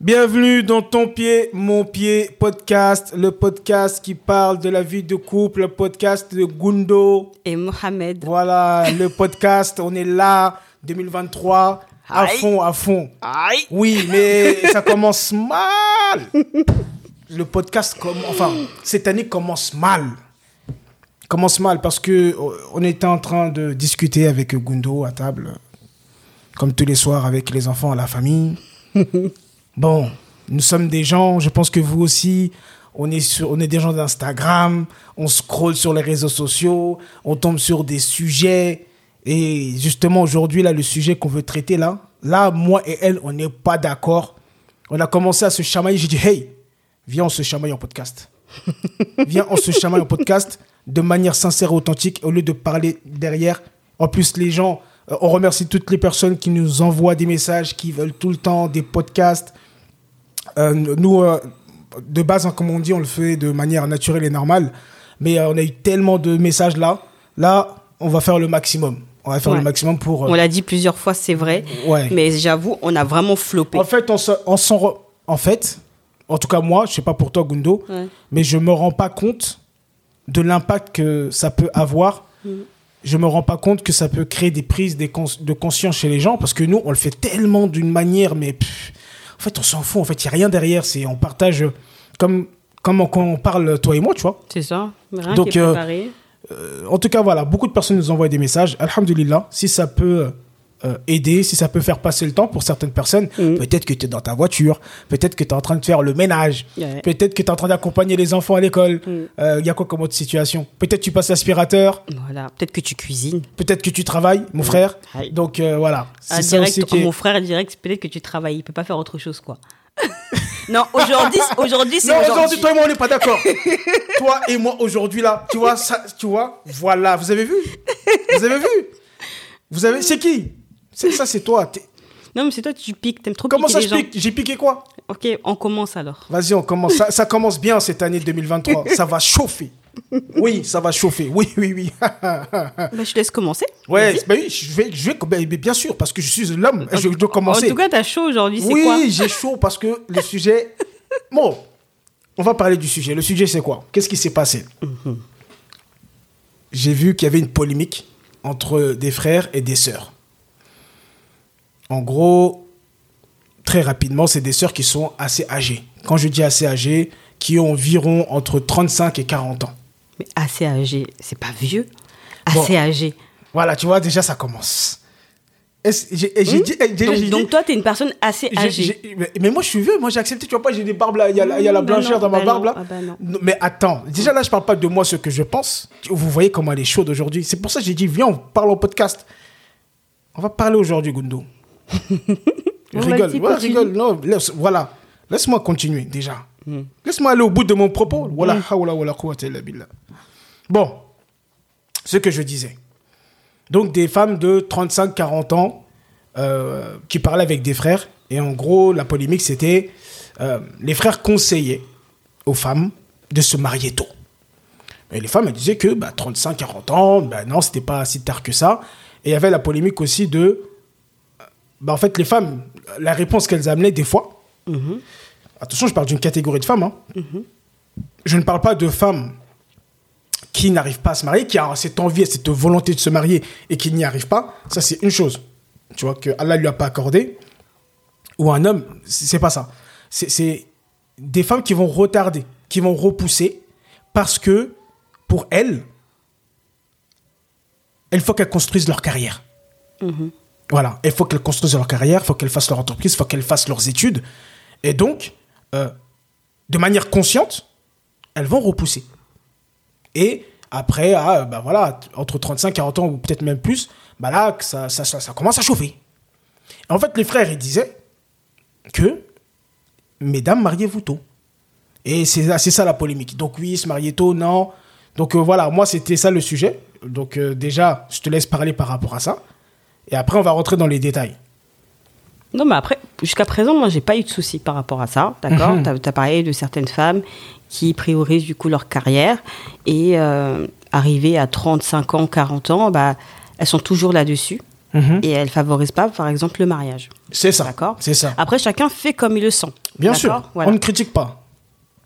Bienvenue dans Ton Pied, Mon Pied podcast, le podcast qui parle de la vie de couple, le podcast de Gundo. Et Mohamed. Voilà, le podcast, on est là, 2023, à Aïe. fond, à fond. Aïe Oui, mais ça commence mal. Le podcast, comme, enfin, cette année commence mal. Commence mal parce que euh, on était en train de discuter avec Gundo à table, comme tous les soirs avec les enfants, la famille. Bon, nous sommes des gens, je pense que vous aussi, on est, sur, on est des gens d'Instagram, on scrolle sur les réseaux sociaux, on tombe sur des sujets. Et justement, aujourd'hui, là, le sujet qu'on veut traiter, là, là, moi et elle, on n'est pas d'accord. On a commencé à se chamailler. J'ai dit, hey, viens, on se chamaille en podcast. viens, on se chamaille en podcast de manière sincère et authentique au lieu de parler derrière. En plus, les gens, on remercie toutes les personnes qui nous envoient des messages, qui veulent tout le temps des podcasts. Euh, nous, euh, de base, hein, comme on dit, on le fait de manière naturelle et normale. Mais euh, on a eu tellement de messages là. Là, on va faire le maximum. On va faire Ouais. le maximum pour. euh, On l'a dit plusieurs fois, c'est vrai. Ouais. Mais j'avoue, on a vraiment floppé. En fait, on se- on s'en re- en fait, en tout cas moi, je sais pas pour toi Gundo, Ouais. mais je me rends pas compte de l'impact que ça peut avoir. Mm. Je me rends pas compte que ça peut créer des prises des cons- de conscience chez les gens parce que nous, on le fait tellement d'une manière, mais pff, en fait, on s'en fout. En fait, il y a rien derrière. C'est on partage comme comme quand on parle toi et moi, tu vois. C'est ça. Rien Donc, qui est euh. Euh, en tout cas, voilà, beaucoup de personnes nous envoient des messages. Alhamdulillah, si ça peut euh, aider, si ça peut faire passer le temps pour certaines personnes, Mhm. peut-être que tu es dans ta voiture, peut-être que tu es en train de faire le ménage, peut-être que tu es en train d'accompagner les enfants à l'école. Il y a quoi comme autre situation? Peut-être tu passes l'aspirateur, Voilà. Peut-être que tu cuisines. peut-être que tu travailles, mon frère. Aïe. Donc euh, voilà, Ah, direct, aussi qui est- Mon frère direct, peut-être que tu travailles. Il peut pas faire autre chose, quoi. non, aujourd'hui, aujourd'hui, c'est Non, aujourd'hui, aujourd'hui. toi et moi, on n'est pas d'accord. toi et moi, aujourd'hui, là, tu vois, ça, tu vois, voilà, vous avez vu? Vous avez vu? Vous avez, c'est qui? Ça, c'est toi. T'es- Non, mais c'est toi, tu piques. T'aimes trop Comment piquer ça, les je gens. pique? J'ai piqué quoi? Ok, on commence alors. Vas-y, on commence. Ça, ça commence bien cette année 2023. ça va chauffer. Oui, ça va chauffer. Oui, oui, oui. Bah, je te laisse commencer. ouais, bah oui, je vais, je vais, bah, bien sûr, parce que je suis l'homme. Je dois commencer. En tout cas, t'as chaud aujourd'hui, c'est quoi? oui, j'ai chaud parce que le sujet. Bon, on va parler du sujet. Le sujet, c'est quoi? Qu'est-ce qui s'est passé? Mhm. J'ai vu qu'il y avait une polémique entre des frères et des sœurs. En gros, très rapidement, c'est des sœurs qui sont assez âgées. Quand je dis assez âgées, qui ont environ entre 35 et 40 ans. Mais assez âgé, c'est pas vieux. Bon. Assez âgé. Voilà, tu vois, déjà, ça commence. Hmm dit. Donc, j'ai dit- donc toi, t'es une personne assez âgée. mais, mais moi, je suis vieux. Moi, j'ai accepté. Tu vois pas, j'ai des barbes là. Il y a, la- y a la bah blancheur non, dans ma bah barbe non, là. ah bah Mais attends. Déjà là, je parle pas de moi, ce que je pense. Vous voyez comment elle est chaude aujourd'hui. C'est pour ça que j'ai dit, viens, on parle en podcast. On va parler aujourd'hui, Gundo. Rigole. Ouais, rigole. Non, laisse- voilà. Laisse-moi continuer déjà. Hmm. Laisse-moi aller au bout de mon propos. Voilà. billah. Bon. Ce que je disais. Donc, des femmes de 35-40 ans euh, qui parlaient avec des frères. Et en gros, la polémique, c'était euh, les frères conseillaient aux femmes de se marier tôt. Et les femmes, elles disaient que bah, 35-40 ans, bah, non, c'était pas si tard que ça. Et il y avait la polémique aussi de. Bah, en fait, les femmes, la réponse qu'elles amenaient des fois. Attention, je parle d'une catégorie de femmes. hein. Je ne parle pas de femmes qui n'arrivent pas à se marier, qui ont cette envie et cette volonté de se marier et qui n'y arrivent pas. Ça, c'est une chose. Tu vois, que Allah lui a pas accordé. Ou un homme, c'est pas ça. C'est- C'est des femmes qui vont retarder, qui vont repousser parce que pour elles, il faut qu'elles construisent leur carrière. Voilà, il faut qu'elles construisent leur carrière, il faut qu'elles fassent leur entreprise, il faut qu'elles fassent leurs études. Et donc, euh, de manière consciente, elles vont repousser. Et après, ah, bah voilà, entre 35 40 ans ou peut-être même plus, bah là, ça, commence à chauffer. En fait, les frères, disaient que, mesdames, mariez-vous tôt. Et c'est c'est ça la polémique. Donc oui, se marier tôt, non. Donc euh, voilà, moi, c'était ça le sujet. Donc euh, déjà, je te laisse parler par rapport à ça. Et après, on va rentrer dans les détails. Non, mais après, jusqu'à présent, moi, j'ai pas eu de soucis par rapport à ça, d'accord. T'as Tu as, parlé de certaines femmes qui priorisent du coup leur carrière et euh, arrivées à 35 ans, 40 ans, bah, elles sont toujours là-dessus. Mhm. et elle favorise pas, par exemple, le mariage. C'est ça. D'accord. C'est ça. Après, chacun fait comme il le sent. Bien sûr. Voilà. On ne critique pas.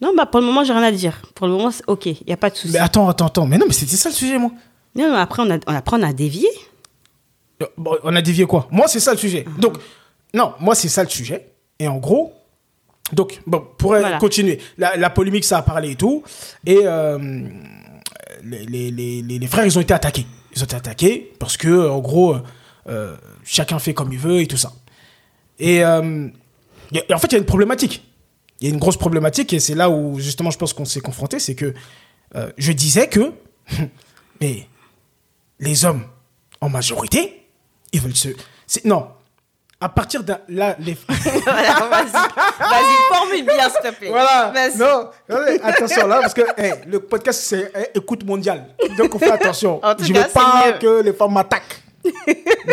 Non, bah, pour le moment, j'ai rien à dire. Pour le moment, c'est ok, il n'y a pas de souci. Mais attends, attends, attends. Mais non, mais c'était ça le sujet, moi. Non, mais après, on a, on apprend à dévier. Euh, bon, on a dévié quoi? Moi, c'est ça le sujet. Donc, non, moi, c'est ça le sujet. Et en gros, donc, bon, pour euh, Voilà. continuer, la, la polémique, ça a parlé et tout. Et euh, les, les, les, les- frères, ils ont été attaqués. Ils ont été attaqués parce que, en gros, euh, chacun fait comme il veut et tout ça. Et, euh, y a- et en fait, il y a une problématique. Il y a une grosse problématique et c'est là où, justement, je pense qu'on s'est confronté. C'est que euh, je disais que, mais les hommes, en majorité, ils veulent se. Non. À partir d'un. Là, les. voilà, vas-y. Vas-y, formule bien, s'il te plaît. Voilà. Non, attention là, parce que hey, le podcast, c'est hey, écoute mondiale. Donc, on fait attention. En tout Je cas, veux pas mieux. que les femmes m'attaquent.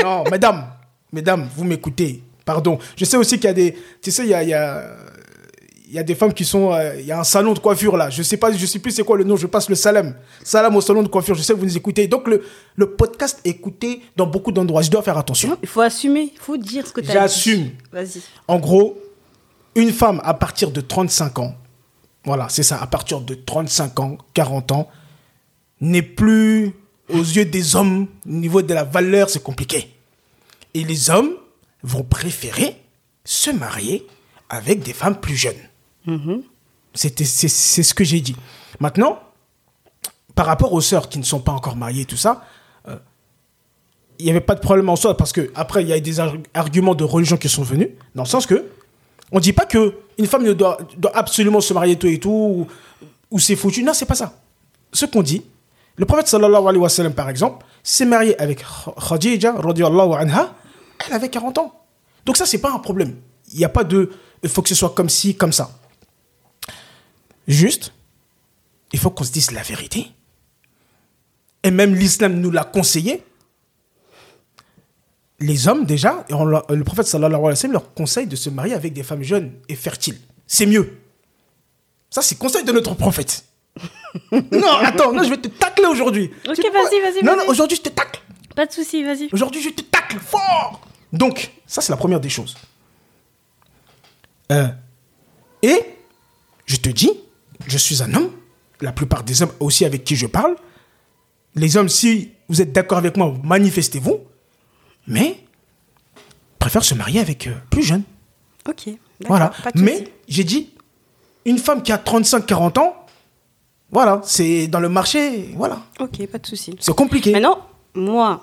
non, mesdames, mesdames, vous m'écoutez. Pardon. Je sais aussi qu'il y a des. Tu sais, il y a. il y a il y a des femmes qui sont. euh, Il y a un salon de coiffure là. Je sais pas, je sais plus c'est quoi le nom. Je passe le salam. Salam au salon de coiffure. Je sais que vous nous écoutez. Donc le, le podcast est écouté dans beaucoup d'endroits. Je dois faire attention. Il faut assumer, il faut dire ce que tu as J'assume. Vas-y. En gros, une femme à partir de 35 ans, voilà, c'est ça, à partir de 35 ans, 40 ans, n'est plus aux yeux des hommes, au niveau de la valeur, c'est compliqué. Et les hommes vont préférer se marier avec des femmes plus jeunes. C'était, c'est, ce que j'ai dit. Maintenant, par rapport aux sœurs qui ne sont pas encore mariées, tout ça, euh, il n'y avait pas de problème en soi parce que après il y a des ar- arguments de religion qui sont venus dans le sens que on dit pas que une femme ne doit, absolument se marier tout et tout ou, c'est foutu. Non c'est pas ça. Ce qu'on dit le prophète sallallahu alayhi wa sallam par exemple s'est marié avec Kh- Khadija anha elle avait 40 ans. Donc ça c'est pas un problème. Il n'y a pas de il faut que ce soit comme ci comme ça juste il faut qu'on se dise la vérité et même l'islam nous l'a conseillé les hommes, déjà, et on leur- le prophète sallallahu alayhi wa sallam leur conseille de se marier avec des femmes jeunes et fertiles. C'est mieux. Ça, c'est conseil de notre prophète. non, attends, non, je vais te tacler aujourd'hui. Ok, vas-y, vas-y, Non, non, aujourd'hui, je te tacle. Pas de souci, vas-y. Aujourd'hui, je te tacle fort. Donc, ça, c'est la première des choses. Euh, et, je te dis, je suis un homme. La plupart des hommes aussi avec qui je parle. Les hommes, si vous êtes d'accord avec moi, manifestez-vous. Mais, préfèrent se marier avec euh, plus jeunes. Ok. Voilà. Mais, j'ai dit, une femme qui a 35-40 ans, voilà, c'est dans le marché, voilà. Ok, pas de souci. C'est compliqué. Maintenant, moi,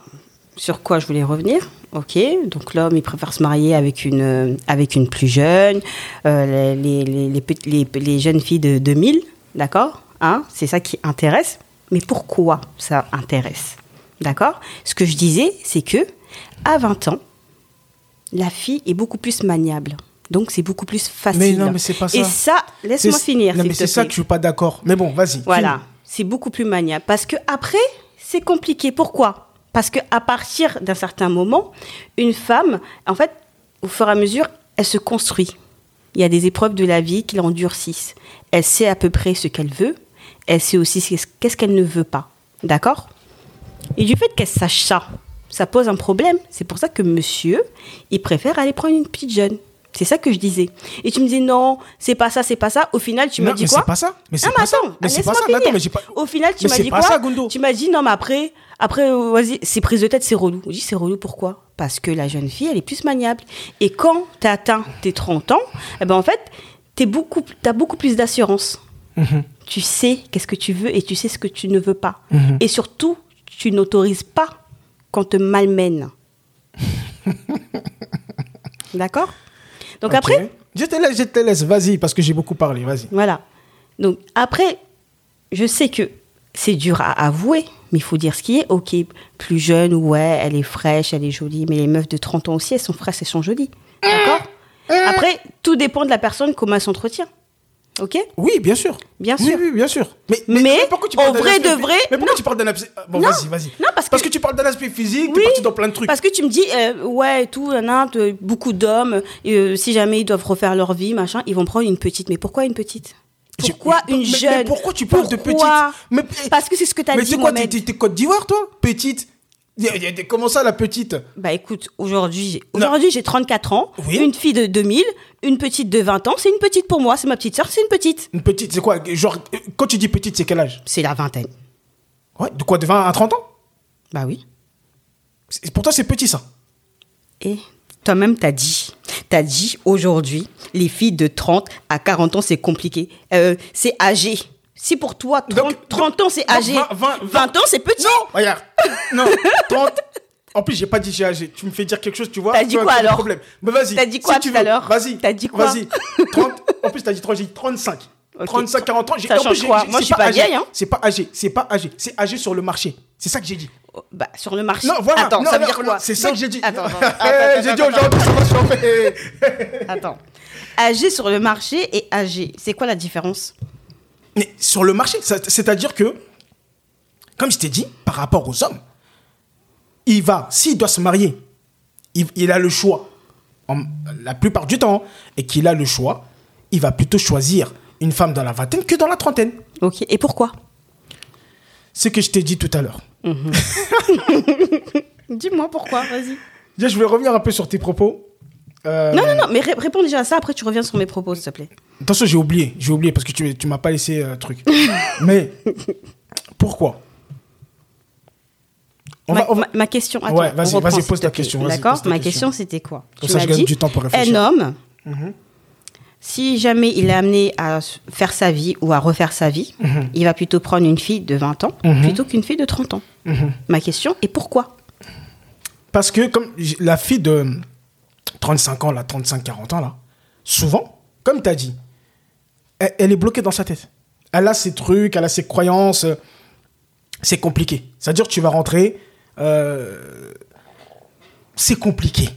sur quoi je voulais revenir Ok, donc l'homme, il préfère se marier avec une, euh, avec une plus jeune, euh, les, les, les, jeunes filles de 2000, d'accord hein C'est ça qui intéresse. Mais pourquoi ça intéresse D'accord? Ce que je disais, c'est que à 20 ans, la fille est beaucoup plus maniable. Donc, c'est beaucoup plus facile. Mais non, mais c'est pas ça. Et ça, laisse-moi finir. Non, mais c'est ça que je suis pas d'accord. Mais bon, vas-y. Voilà, c'est beaucoup plus maniable. Parce que après, c'est compliqué. Pourquoi? Parce que à partir d'un certain moment, une femme, en fait, au fur et à mesure, elle se construit. Il y a des épreuves de la vie qui l'endurcissent. Elle sait à peu près ce qu'elle veut. Elle sait aussi ce- qu'est-ce qu'elle ne veut pas. D'accord? Et du fait qu'elle sache ça, ça pose un problème. C'est pour ça que monsieur, il préfère aller prendre une petite jeune. C'est ça que je disais. Et tu me dis non, c'est pas ça, c'est pas ça. Au final, tu m'as dit mais quoi c'est pas ça. Mais c'est non, pas mais ça. Mais c'est pas ça. Attends, mais pas- Au final, tu m'as dit pas quoi ça. Tu m'as dit non, mais après, après, euh, vas-y, c'est prise de tête, c'est relou. Je dis c'est relou pourquoi? Parce que la jeune fille, elle est plus maniable. Et quand tu as atteint tes 30 ans, eh ben en fait, tu beaucoup, as beaucoup plus d'assurance. Mhm. Tu sais qu'est-ce que tu veux et tu sais ce que tu ne veux pas. Mhm. Et surtout, tu n'autorises pas qu'on te malmène. D'accord? Donc après, Je te laisse, je te laisse. Vas-y, parce que j'ai beaucoup parlé. Vas-y. voilà. Donc après, je sais que c'est dur à avouer, mais il faut dire ce qui est. Ok, plus jeune, ouais, elle est fraîche, elle est jolie, mais les meufs de 30 ans aussi, elles sont fraîches, elles sont jolies. D'accord? Après, tout dépend de la personne, comment elle s'entretient. Ok? Oui, bien sûr. Bien sûr. Oui, bien sûr. Mais, Mais, pourquoi tu parles d'un vrai aspect de vrai, Mais pourquoi non. tu parles d'un aspect. Bon, Non. vas-y, vas-y. Non, parce Parce que- que tu parles d'un aspect physique, Oui, parti dans plein de trucs. Parce que tu me dis, euh, ouais, et tout, nan, beaucoup d'hommes, euh, si jamais ils doivent refaire leur vie, machin, ils vont prendre une petite. Mais pourquoi une petite? Pourquoi mais- une mais- jeune mais pourquoi tu parles de petite Mais- Parce que c'est ce que tu as Mais dit, c'est quoi. T'es Côte d'Ivoire, toi? Petite Comment ça, la petite? Bah écoute, aujourd'hui, j'ai- aujourd'hui j'ai 34 ans, Oui. une fille de 2000, une petite de 20 ans, c'est une petite pour moi, c'est ma petite sœur, c'est une petite. Une petite, c'est quoi? Genre, quand tu dis petite, c'est quel âge? C'est la vingtaine. Ouais, de quoi De 20 à 30 ans? Bah oui. Pour toi, c'est petit, ça? Et toi-même, t'as dit, t'as dit aujourd'hui, les filles de 30 à 40 ans, c'est compliqué. Euh, c'est âgé. Si pour toi, 30, Donc- 30 ans, c'est âgé. 20, 20, 20 ans, c'est petit. Regarde. Non, 30. En plus, j'ai pas dit j'ai âgé. Tu me fais dire quelque chose, tu vois. T'as dit quoi, alors? problème. Mais vas-y. T'as dit quoi si tu tout à l'heure? Vas-y. T'as dit quoi? Vas-y. 30. En plus, t'as dit 30, j'ai dit 35. Ok. 35, 40 ans. j'ai- Ça en plus, quoi Moi, je suis pas vieille, hein. C'est pas âgé. C'est pas âgé. C'est âgé sur le marché. C'est ça que j'ai dit. Oh, Bah, sur le marché. Non, voilà. Attends, Non, ça veut non, dire quoi C'est ça que j'ai dit. Attends, attends, Eh, attends, J'ai dit aujourd'hui, en fait. Attends. Âgé sur le marché et âgé, c'est quoi la différence Mais sur le marché, ça- c'est-à-dire que, comme je t'ai dit, par rapport aux hommes, il va, s'il doit se marier, il, il a le choix, en- la plupart du temps, et qu'il a le choix, il va plutôt choisir une femme dans la vingtaine que dans la trentaine. Ok, et pourquoi Ce que je t'ai dit tout à l'heure. Dis-moi pourquoi, vas-y. Je vais revenir un peu sur tes propos. Euh, Non, non, non, mais ré- réponds déjà à ça, après tu reviens sur mes propos, s'il te plaît. Attention, j'ai oublié, j'ai oublié parce que tu, tu m'as pas laissé euh, truc. Mais pourquoi On ma, va- on va- ma- ma question, attends, Ouais, vas-y, s'il pose ta question, vas-y, D'accord Ma question. question, c'était quoi Tu ça, m'as je gagne dit, du temps pour réfléchir. un homme, Mhm. Si jamais il est amené à faire sa vie ou à refaire sa vie, Mhm. il va plutôt prendre une fille de 20 ans plutôt qu'une fille de 30 ans. Mhm. Ma question est pourquoi? Parce que comme la fille de 35 ans, là, 35-40 ans, là, souvent, comme tu as dit, elle, elle est bloquée dans sa tête. Elle a ses trucs, elle a ses croyances. euh, C'est compliqué. C'est-à-dire que tu vas rentrer. euh, c'est compliqué.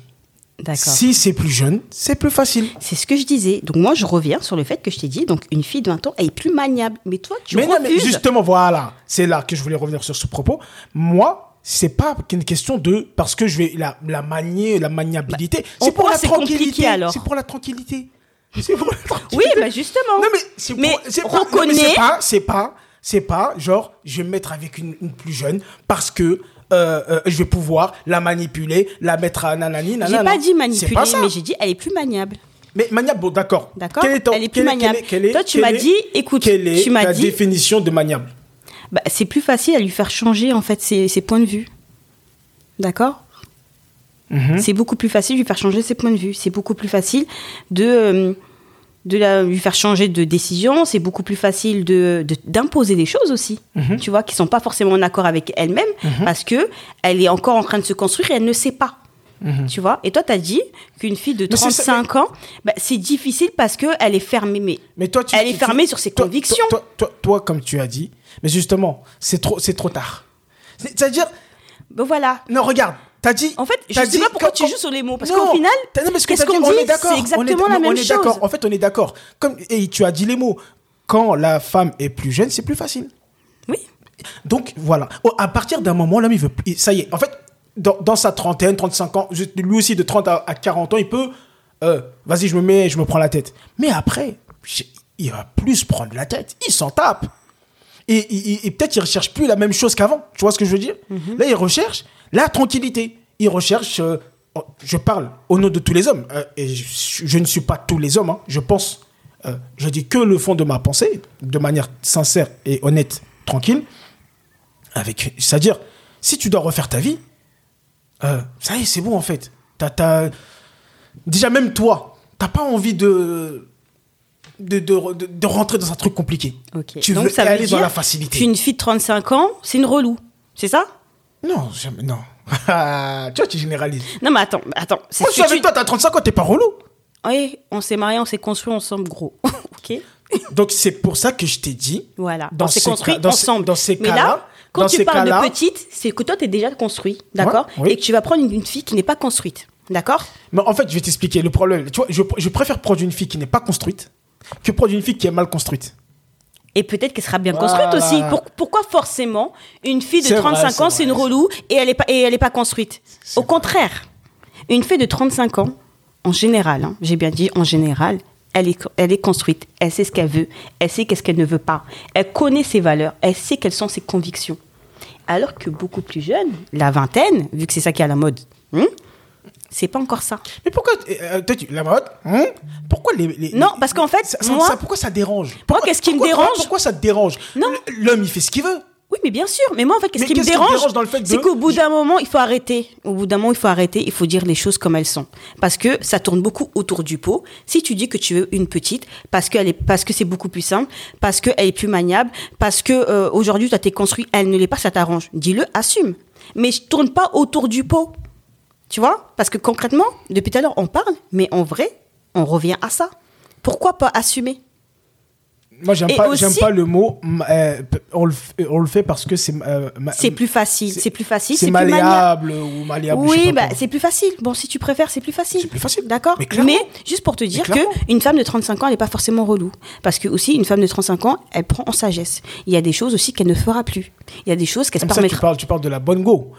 Si c'est plus jeune, c'est plus facile. C'est ce que je disais. Donc moi, je reviens sur le fait que je t'ai dit, donc une fille de 20 ans, elle est plus maniable. Mais toi, tu mais non, mais refuses. justement, voilà, c'est là que je voulais revenir sur ce propos. Moi, c'est pas qu'une question de parce que je vais la, la manier, la maniabilité. en c'est pour la tranquillité. alors C'est pour la tranquillité. C'est pour la Oui, tranquillité. bah justement. Non mais c'est c'est pas, c'est pas c'est pas c'est pas genre je vais me mettre avec une, une plus jeune parce que euh, euh, je vais pouvoir la manipuler, la mettre à nanani J'ai nanana. pas dit manipuler, pas mais j'ai dit elle est plus maniable. Mais maniable, bon d'accord. D'accord est Elle est plus quel maniable. quel est- Toi, tu m'as dit, écoute, quelle est tu m'as la dit- définition de maniable Bah, c'est plus facile à lui faire changer en fait ses, ses points de vue. D'accord Mhm. C'est beaucoup plus facile de lui faire changer ses points de vue. C'est beaucoup plus facile de, euh, de la- lui faire changer de décision. C'est beaucoup plus facile de de- d'imposer des choses aussi. Mhm. Tu vois, qui sont pas forcément en accord avec elle-même parce que elle est encore en train de se construire et elle ne sait pas. Tu vois Et toi, tu as dit qu'une fille de Mhm. Mais c'est ça, 35 ans, bah, c'est difficile parce qu'elle est fermée. Mais Mais toi, tu, Elle est fermée tu- sur ses toi- convictions. Toi, toi, comme tu as dit, mais justement, c'est trop, c'est trop tard. C'est- C'est-à-dire, ben voilà. non, regarde, t'as dit. En fait, je t'as sais pas pourquoi tu joues sur les mots. Parce qu'au final, qu'est-ce qu'on on dit est d'accord, C'est exactement la même chose. En fait, on est d'accord. Comme et tu as dit les mots. Quand la femme est plus jeune, c'est plus facile. Oui. Donc voilà. Oh, à partir d'un moment, l'homme, il veut. Ça y est. En fait, dans, dans sa trentaine, 35 ans, lui aussi de 30 à, à 40 ans, il peut. euh, Vas-y, je me mets, je me prends la tête. Mais après, il va plus prendre la tête. Il s'en tape. Et, et- et- et peut-être il recherche plus la même chose qu'avant. Tu vois ce que je veux dire? Là, il recherche la tranquillité. Il recherche. euh, oh, je parle au nom de tous les hommes. euh, et je, je ne suis pas tous les hommes. hein. Je pense. euh, je dis que le fond de ma pensée, de manière sincère et honnête, tranquille. Avec, c'est-à-dire, si tu dois refaire ta vie, ça y est, c'est bon en fait. Déjà, même toi, t'as pas envie de de, de, de- de rentrer dans un truc compliqué. Tu Donc veux ça veut aller dire dans la facilité. qu'une fille de 35 ans, c'est une relou. C'est ça? Non, jamais, non. tu vois, tu généralises. Non, mais attends, attends. C'est Moi, je suis avec tu- toi, t'as 35 ans, t'es pas relou. Oui, on s'est mariés, on s'est construit ensemble, gros. ok Donc, c'est pour ça que je t'ai dit. Voilà. Dans on s'est construit cas- dans ces- ensemble. dans ces mais cas-là- là, quand dans tu ces parles de petite, c'est que toi, tu es déjà construit. D'accord Ouais, oui. Et que tu vas prendre une, une fille qui n'est pas construite. D'accord Mais en fait, je vais t'expliquer le problème. Tu vois, je, je préfère prendre une fille qui n'est pas construite que prendre une fille qui est mal construite. Et peut-être qu'elle sera bien Voilà. construite aussi. Pour- pourquoi forcément une fille de C'est vrai, 35 c'est ans, vrai. c'est une relou et elle n'est pas, et elle est pas construite Au contraire, une fille de 35 ans, en général, hein, j'ai bien dit en général, elle est, elle est construite. Elle sait ce qu'elle veut. Elle sait qu'est-ce qu'elle ne veut pas. Elle connaît ses valeurs. Elle sait quelles sont ses convictions. Alors que beaucoup plus jeune, la vingtaine, vu que c'est ça qui est à la mode, hein, c'est pas encore ça. Mais pourquoi euh, toi, tu- la mode hein? Pourquoi les, les- Non, parce qu'en fait, ça, moi- ça- pourquoi ça dérange? Pourquoi- qu'est-ce qui me pourquoi- dérange? Pourquoi ça te dérange? Non. L'homme, il fait ce qu'il veut. Oui, mais bien sûr. Mais moi, en fait, qu'est-ce qui me dérange, c'est qu'au bout d'un moment, il faut arrêter. Au bout d'un moment, il faut arrêter. Il faut dire les choses comme elles sont, parce que ça tourne beaucoup autour du pot. Si tu dis que tu veux une petite, parce qu'elle est, parce que c'est beaucoup plus simple, parce qu'elle est plus maniable, parce que euh, aujourd'hui tu as été construit, elle ne l'est pas, ça t'arrange. Dis-le, assume. Mais je tourne pas autour du pot. Tu vois? Parce que concrètement, depuis tout à l'heure, on parle, mais en vrai, on revient à ça. Pourquoi pas assumer? Moi, j'aime pas, aussi- pas le mot. euh, on, le, on le fait parce que c'est. euh, C'est plus facile. C'est plus facile. C'est malléable ou malléable. Oui, bah, c'est plus facile. Bon, si tu préfères, c'est plus facile. C'est plus facile. D'accord? Mais clairement. juste pour te dire que une femme de 35 ans, elle n'est pas forcément relou. Parce que aussi, une femme de 35 ans, elle prend en sagesse. Il y a des choses aussi qu'elle ne fera plus. Il y a des choses qu'elle se ça, tu permettra. parles, tu parles de la bonne go.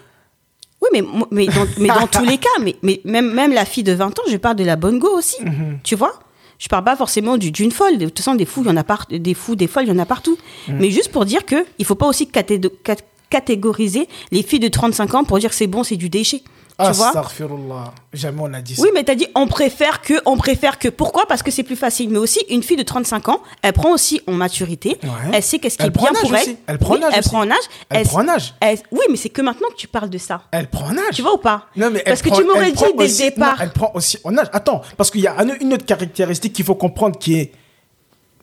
Oui, mais, mais, dans, mais dans tous les cas, mais, mais même, même la fille de 20 ans, je parle de la bonne go aussi. Mhm. Tu vois Je parle pas forcément du- d'une folle. De toute façon, des fous, il y en a par- des fous, des folles, il y en a partout. Mhm. Mais juste pour dire que il faut pas aussi caté- cat- catégoriser les filles de 35 ans pour dire que c'est bon, c'est du déchet. Tu vois Astaghfirullah. Jamais on a dit ça. Oui, mais t'as dit on préfère que, on préfère que. Pourquoi? Parce que c'est plus facile. Mais aussi, une fille de 35 ans, elle prend aussi en maturité. Ouais. Elle sait qu'est-ce qui Elle est prend bien en âge pour elle. aussi. Elle prend en âge Elle aussi. prend en âge. Elle prend en âge. elle- Oui, mais c'est que maintenant que tu parles de ça. Elle prend en âge. Tu vois ou pas? Non, mais Parce que prend- tu m'aurais dit dès le départ. non, elle prend aussi en âge. Attends, parce qu'il y a un- une autre caractéristique qu'il faut comprendre qui est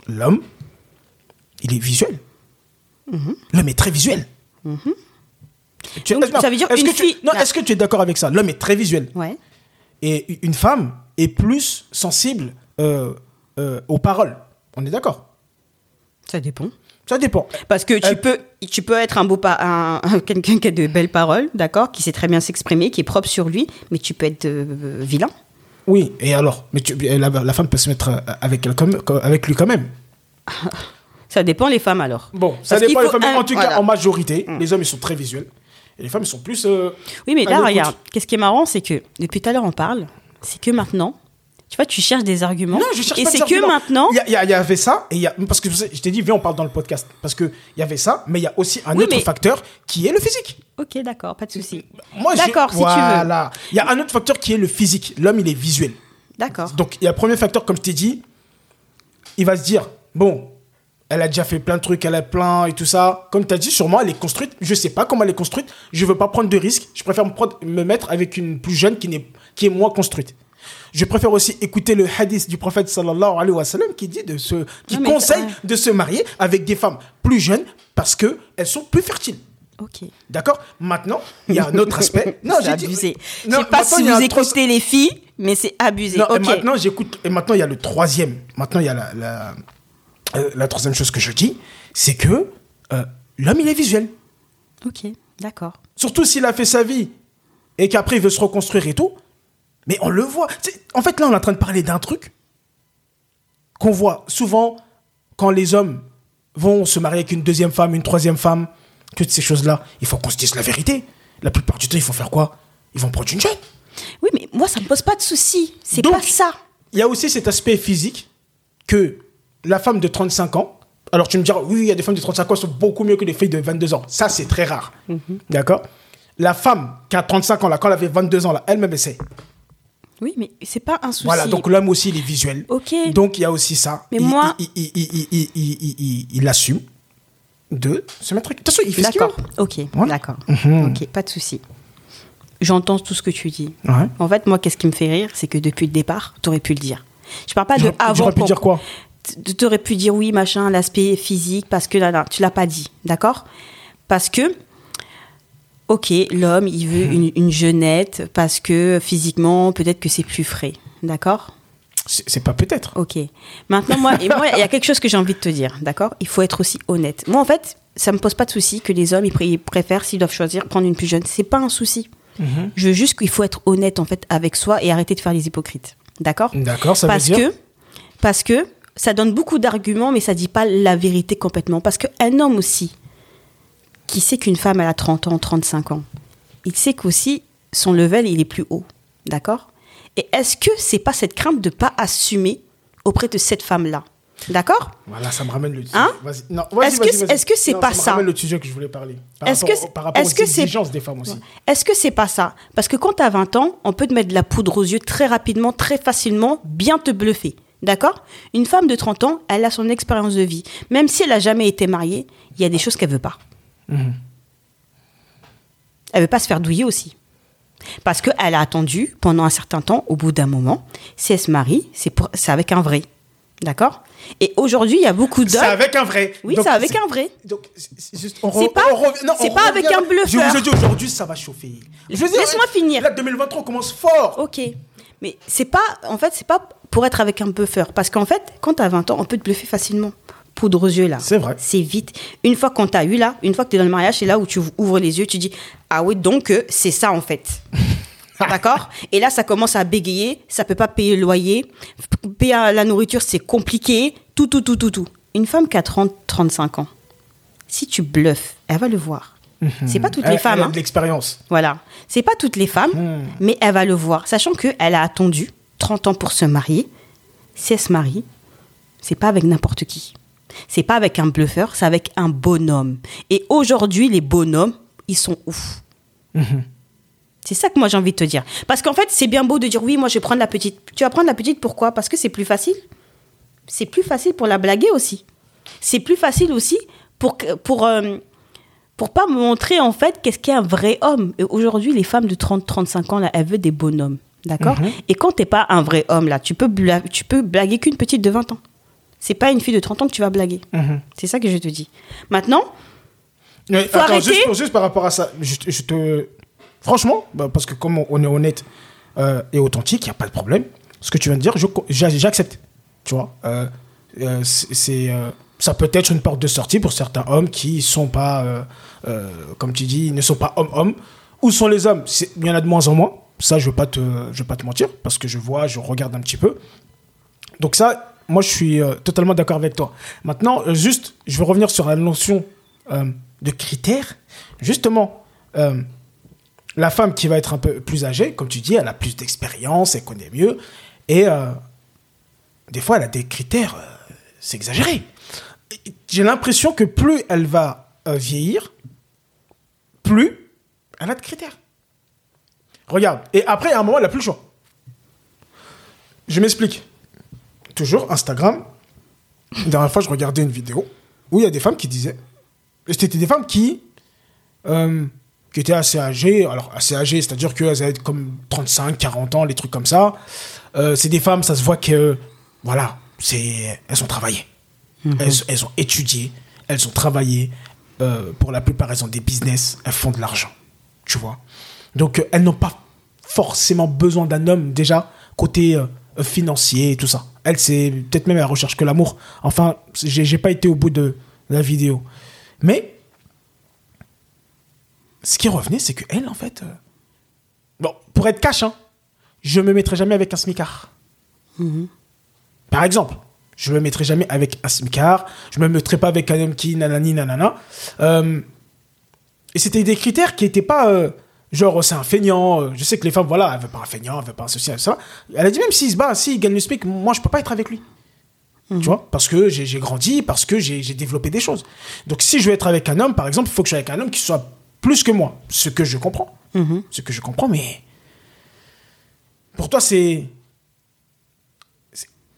l'homme, il est visuel. L'homme est très visuel. Tu-. Donc, non, ça veut dire est-ce une que tu- fille- non, Ah. est-ce que tu es d'accord avec ça? L'homme est très visuel. Ouais. Et une femme est plus sensible euh, euh, aux paroles. On est d'accord? Ça dépend. Ça dépend. Parce que tu Elle- peux, tu peux être un beau un, un- quelqu'un qui a de belles paroles, d'accord, qui sait très bien s'exprimer, qui est propre sur lui, mais tu peux être euh, vilain. Oui, et alors? Mais tu- la, la femme peut se mettre euh, avec, elle comme- comme- avec lui quand même. Ça dépend les femmes alors. Bon, ça Parce dépend faut femmes. un- En tout cas, voilà. Mm. en majorité, les hommes, ils sont très visuels. Et les femmes, sont plus. euh, Oui, mais là, regarde, qu'est-ce qui est marrant, c'est que depuis tout à l'heure, on parle, c'est que maintenant, tu vois, tu cherches des arguments. Non, je cherche et c'est que maintenant. Il y, avait ça, et y a, parce que je t'ai dit, viens, on parle dans le podcast. Parce qu'il y avait ça, mais il y a aussi un Oui, autre mais- facteur qui est le physique. Ok, d'accord, pas de souci. Moi, D'accord, si tu veux. Voilà. Il y a un autre facteur qui est le physique. L'homme, il est visuel. D'accord. Donc, il y a le premier facteur, comme je t'ai dit, il va se dire, bon, elle a déjà fait plein de trucs, elle a plein et tout ça. Comme tu as dit, sûrement, elle est construite. Je sais pas comment elle est construite. Je veux pas prendre de risques. Je préfère me, prendre- me mettre avec une plus jeune qui, n'est, qui est moins construite. Je préfère aussi écouter le hadith du prophète sallallahu alayhi wa sallam qui dit de se, qui Non, conseille de se marier avec des femmes plus jeunes parce que elles sont plus fertiles. Ok. D'accord? Maintenant, il y a un autre aspect. Non, c'est j'ai dit- abusé. Je Non, sais pas si vous écoutez les filles, mais c'est abusé. Non, et maintenant, j'écoute. Et maintenant, il y a le troisième. Maintenant, il y a la, la, euh, la troisième chose que je dis c'est que euh, l'homme, il est visuel. Ok, d'accord. Surtout s'il a fait sa vie et qu'après, il veut se reconstruire et tout. Mais on le voit. C'est- En fait, là, on est en train de parler d'un truc qu'on voit souvent quand les hommes vont se marier avec une deuxième femme, une troisième femme, toutes ces choses-là. Il faut qu'on se dise la vérité. La plupart du temps, il faut faire quoi? Ils vont prendre une jeune. Oui, mais moi, ça me pose pas de soucis. C'est pas ça. Il y a aussi cet aspect physique que la femme de 35 ans, alors tu me diras, oui, il y a des femmes de 35 ans qui sont beaucoup mieux que des filles de 22 ans. Ça, c'est très rare. Mhm. D'accord? La femme qui a 35 ans, là, quand elle avait 22 ans, là, elle-même essaie. Oui, mais c'est pas un souci. Voilà, donc l'homme aussi, il est visuel. Ok. Donc il y a aussi ça. Mais il, moi- Il, assume de se mettre. De toute façon, il fait ce qu'il D'accord. Ok, Voilà. d'accord. Mhm. Ok, pas de souci. J'entends tout ce que tu dis. Ouais. En fait, moi, qu'est-ce qui me fait rire, c'est que depuis le départ, tu aurais pu le dire. Je parle pas de avant. j'aurais pu dire quoi? Tu aurais pu dire oui, machin, l'aspect physique, parce que là, tu l'as pas dit, d'accord? Parce que, ok, l'homme, il veut Mhm. une, une jeunette, parce que physiquement, peut-être que c'est plus frais, d'accord? C'est pas peut-être. Ok. Maintenant, moi, et moi, il y a quelque chose que j'ai envie de te dire, d'accord? Il faut être aussi honnête. Moi, en fait, ça me pose pas de souci que les hommes, ils, pr- ils préfèrent, s'ils doivent choisir, prendre une plus jeune. C'est pas un souci. Mhm. Je veux juste qu'il faut être honnête, en fait, avec soi et arrêter de faire les hypocrites. D'accord? D'accord, ça veut parce dire. que, parce que ça donne beaucoup d'arguments, mais ça dit pas la vérité complètement. Parce qu'un homme aussi, qui sait qu'une femme, elle a 30 ans, 35 ans, il sait qu'aussi, son level, il est plus haut. D'accord? Et est-ce que c'est pas cette crainte de pas assumer auprès de cette femme-là? D'accord? Voilà, ça me ramène le. Hein? Est-ce que- est-ce que c'est pas me ça? ramène le sujet que je voulais parler. Par Est-ce que- par rapport aux exigences des femmes aussi. Est-ce que c'est pas ça? Parce que quand tu as 20 ans, on peut te mettre de la poudre aux yeux très rapidement, très facilement, bien te bluffer. D'accord? Une femme de 30 ans, elle a son expérience de vie. Même si elle a jamais été mariée, il y a des choses qu'elle veut pas. Mhm. Elle veut pas se faire douiller aussi. Parce qu'elle a attendu pendant un certain temps, au bout d'un moment, si elle se marie, c'est pour- c'est avec un vrai. D'accord? Et aujourd'hui, il y a beaucoup C'est d'hommes. avec un vrai. Oui, Donc, c'est avec un vrai. Donc, c'est- c'est juste, on C'est pas- on revient- non, c'est on pas avec un bluffeur. Je vous ai dit aujourd'hui, ça va chauffer. Je veux dire, Laisse-moi finir. Là, 2023, on commence fort. Ok. Mais c'est pas, en fait, c'est pas pour être avec un buffer. Parce qu'en fait, quand t'as 20 ans, on peut te bluffer facilement. Poudre aux yeux, là. C'est vrai. C'est vite. Une fois qu'on t'a eu, là, une fois que t'es dans le mariage, c'est là où tu ouvres les yeux, tu dis, ah oui, donc, euh, c'est ça, en fait. D'accord? Et là, ça commence à bégayer, ça peut pas payer le loyer, payer la nourriture, c'est compliqué, tout, tout, tout, tout, tout. Une femme qui a 30, 35 ans, si tu bluffes, elle va le voir. C'est pas toutes Elle- les femmes. Elle a hein. de l'expérience. Voilà. C'est pas toutes les femmes, Hmm. mais elle va le voir. Sachant qu'elle a attendu 30 ans pour se marier. Si elle se marie, c'est pas avec n'importe qui. C'est pas avec un bluffeur, c'est avec un bonhomme. Et aujourd'hui, les bonhommes, ils sont ouf. Mhm. C'est ça que moi j'ai envie de te dire. Parce qu'en fait, c'est bien beau de dire oui, moi je vais prendre la petite. Tu vas prendre la petite pourquoi? Parce que c'est plus facile. C'est plus facile pour la blaguer aussi. C'est plus facile aussi pour que- pour euh, pour pas me montrer en fait qu'est-ce qu'est un vrai homme. Et aujourd'hui, les femmes de 30 35 ans là, elles veulent des bonhommes. D'accord Mhm. Et quand t'es pas un vrai homme là, tu peux bla- tu peux blaguer qu'une petite de 20 ans. C'est pas une fille de 30 ans que tu vas blaguer. Mhm. C'est ça que je te dis. Maintenant, Mais Faut attends, arrêter. juste, juste par rapport à ça, je, te- je te. Franchement, bah, parce que comme on- est honnête euh, et authentique, il n'y a pas de problème. Ce que tu viens de dire, j'accepte. Tu vois Euh, euh, c'est, ça peut être une porte de sortie pour certains hommes qui sont pas, euh, euh, comme tu dis, ne sont pas hommes-hommes. Où sont les hommes? Il y en a de moins en moins. Ça, je ne vais, pas te- mentir, parce que je vois, je regarde un petit peu. Donc ça, moi, je suis euh, totalement d'accord avec toi. Maintenant, juste, je vais revenir sur la notion de critères. Justement, la femme qui va être un peu plus âgée, comme tu dis, elle a plus d'expérience, elle connaît mieux. Et des fois, elle a des critères, c'est exagéré. J'ai l'impression que plus elle va euh, vieillir, plus elle a de critères. Regarde. Et après, à un moment, elle n'a plus le choix. Je m'explique. Toujours Instagram. La dernière fois, je regardais une vidéo où il y a des femmes qui disaient. C'était des femmes qui. euh, qui étaient assez âgées. Alors, assez âgées, c'est-à-dire qu'elles avaient comme 35, 40 ans, les trucs comme ça. Euh, c'est des femmes, ça se voit que. Voilà. Elles ont travaillé. Elles, elles ont étudié. Elles ont travaillé. Euh, pour la plupart, elles ont des business. Elles font de l'argent. Tu vois Donc, euh, elles n'ont pas forcément besoin d'un homme, déjà, côté euh, financier et tout ça. Elle, c'est peut-être même à la recherche que l'amour. Enfin, j'ai pas été au bout de la vidéo. Mais, ce qui revenait, c'est que elle, en fait. euh, Bon, pour être cash, hein, je me mettrai jamais avec un smicard. Par exemple, je me mettrai jamais avec un smicard. Je me mettrai pas avec un homme qui nanani nanana. Euh, et c'était des critères qui étaient pas euh, genre c'est un feignant. euh, Je sais que les femmes, voilà, elle veut pas un feignant, elle veut pas un ceci, ça. Elle a dit même s'il se bat, s'il gagne le SMIC, moi je peux pas être avec lui. Tu vois Parce que j'ai grandi, parce que j'ai j'ai développé des choses. Donc si je veux être avec un homme, par exemple, il faut que je sois avec un homme qui soit plus que moi. Ce que je comprends. Ce que je comprends, mais. Pour toi, c'est.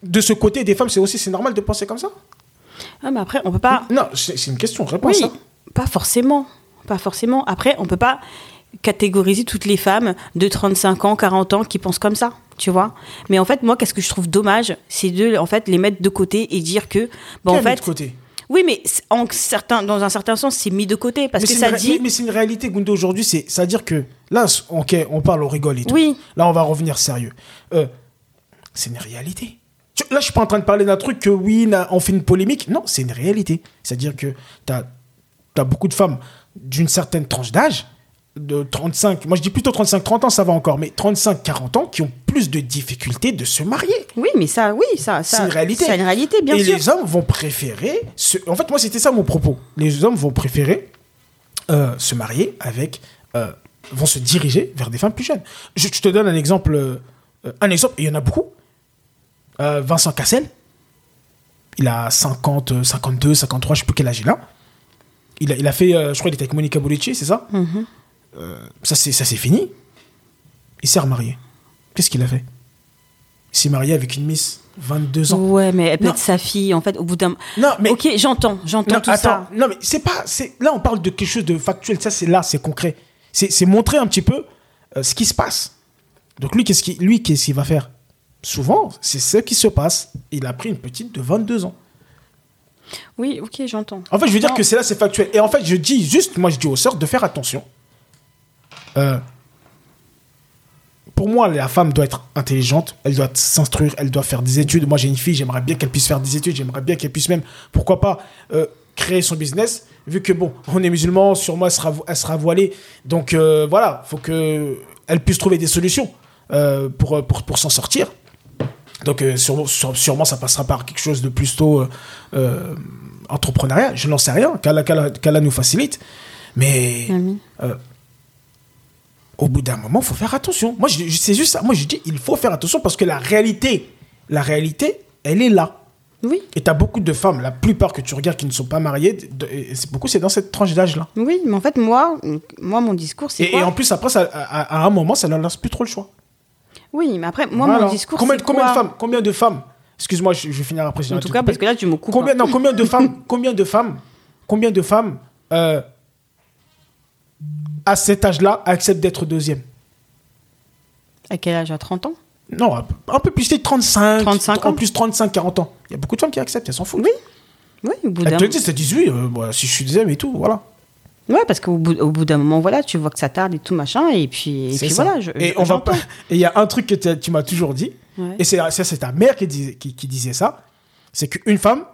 De ce côté des femmes, c'est aussi c'est normal de penser comme ça ah, mais après, on peut pas. Non, c'est une question, réponds à Oui, ça. pas forcément. Pas forcément. Après, on peut pas catégoriser toutes les femmes de 35 ans, 40 ans qui pensent comme ça, tu vois. Mais en fait, moi, qu'est-ce que je trouve dommage, c'est de en fait les mettre de côté et dire que bon, en fait, autre côté? oui, mais en certain, dans un certain sens, c'est mis de côté parce mais que c'est ça dit. mais- mais c'est une réalité, Gundo, aujourd'hui. C'est- C'est-à-dire que là, ok, on parle, on rigole et tout. Oui. Là, on va revenir sérieux. Euh, c'est une réalité. Là, je suis pas en train de parler d'un truc que oui, on fait une polémique. Non, c'est une réalité. C'est-à-dire que tu as, beaucoup de femmes d'une certaine tranche d'âge, de 35, moi je dis plutôt 35-30 ans, ça va encore, mais 35-40 ans qui ont plus de difficultés de se marier. Oui, mais ça, oui, ça, ça C'est une réalité. C'est une réalité, bien et sûr. les hommes vont préférer. se- En fait, moi, c'était ça mon propos. Les hommes vont préférer euh, se marier avec. euh, vont se diriger vers des femmes plus jeunes. Je, je te donne un exemple. euh, un exemple, et il y en a beaucoup. Euh, Vincent Cassel. il a 50, 52, 53, je sais plus quel âge il a. Il a, il a fait, euh, je crois qu'il était avec Monica Bellucci, c'est ça Mhm. Euh, Ça c'est fini. Il s'est remarié. Qu'est-ce qu'il a fait? Il s'est marié avec une Miss, 22 ans. Ouais, mais elle peut Non. être sa fille, en fait, au bout d'un. Non, mais Ok, j'entends, j'entends tout attends, ça. non mais c'est pas, c'est là on parle de quelque chose de factuel. Ça c'est là, c'est concret. C'est c'est montrer un petit peu euh, ce qui se passe. Donc lui, qu'est-ce qu'il, lui, qu'est-ce qu'il va faire? Souvent, c'est ce qui se passe. Il a pris une petite de 22 ans. Oui, ok, j'entends. En fait, je veux dire que c'est là, c'est factuel. Et en fait, je dis juste, moi, je dis aux sœurs de faire attention. Euh, pour moi, la femme doit être intelligente, elle doit s'instruire, elle doit faire des études. Moi, j'ai une fille, j'aimerais bien qu'elle puisse faire des études, j'aimerais bien qu'elle puisse même, pourquoi pas, euh, créer son business. Vu que, bon, on est musulman, sûrement, elle sera, elle sera voilée. Donc, euh, voilà, faut que elle puisse trouver des solutions euh, pour, pour, pour s'en sortir. Donc, euh, sûrement, sûre- sûrement, ça passera par quelque chose de plutôt euh, euh, entrepreneuriat. Je n'en sais rien, qu'Allah, qu'Allah nous facilite. Mais euh, au bout d'un moment, il faut faire attention. Moi, je, c'est juste ça. Moi, je dis, il faut faire attention parce que la réalité, la réalité, elle est là. Oui, Et tu as beaucoup de femmes, la plupart que tu regardes qui ne sont pas mariées, de- et c'est beaucoup, c'est dans cette tranche d'âge-là. oui, mais en fait, moi, moi mon discours, c'est Et, en plus, après, ça, à, à- à un moment, ça ne leur laisse plus trop le choix. Oui, mais après, moi, Voilà. mon discours, combien, c'est combien quoi de femmes Combien de femmes Excuse-moi, je, je vais finir après. En tout cas, parce que là, tu me coupes. Combien, hein. non, combien de femmes, combien de femmes, combien de femmes, euh, à cet âge-là, acceptent d'être deuxième À quel âge? À 30 ans? Non, un peu- plus, c'est 35, 35 en ans. plus 35, 40 ans. Il y a beaucoup de femmes qui acceptent, elles s'en foutent. Oui. Oui, au bout Elles d'un te disent oui, euh, bah, si je suis deuxième et tout, voilà. Ouais, parce qu'au bout, au bout d'un moment, voilà, tu vois que ça tarde et tout machin, et puis, et C'est puis ça. voilà. Je, et je- on va pas. Et il y a un truc que tu m'as toujours dit, Ouais. et c'est ça, c'est ta mère qui disait, qui, qui disait ça, c'est qu'une femme,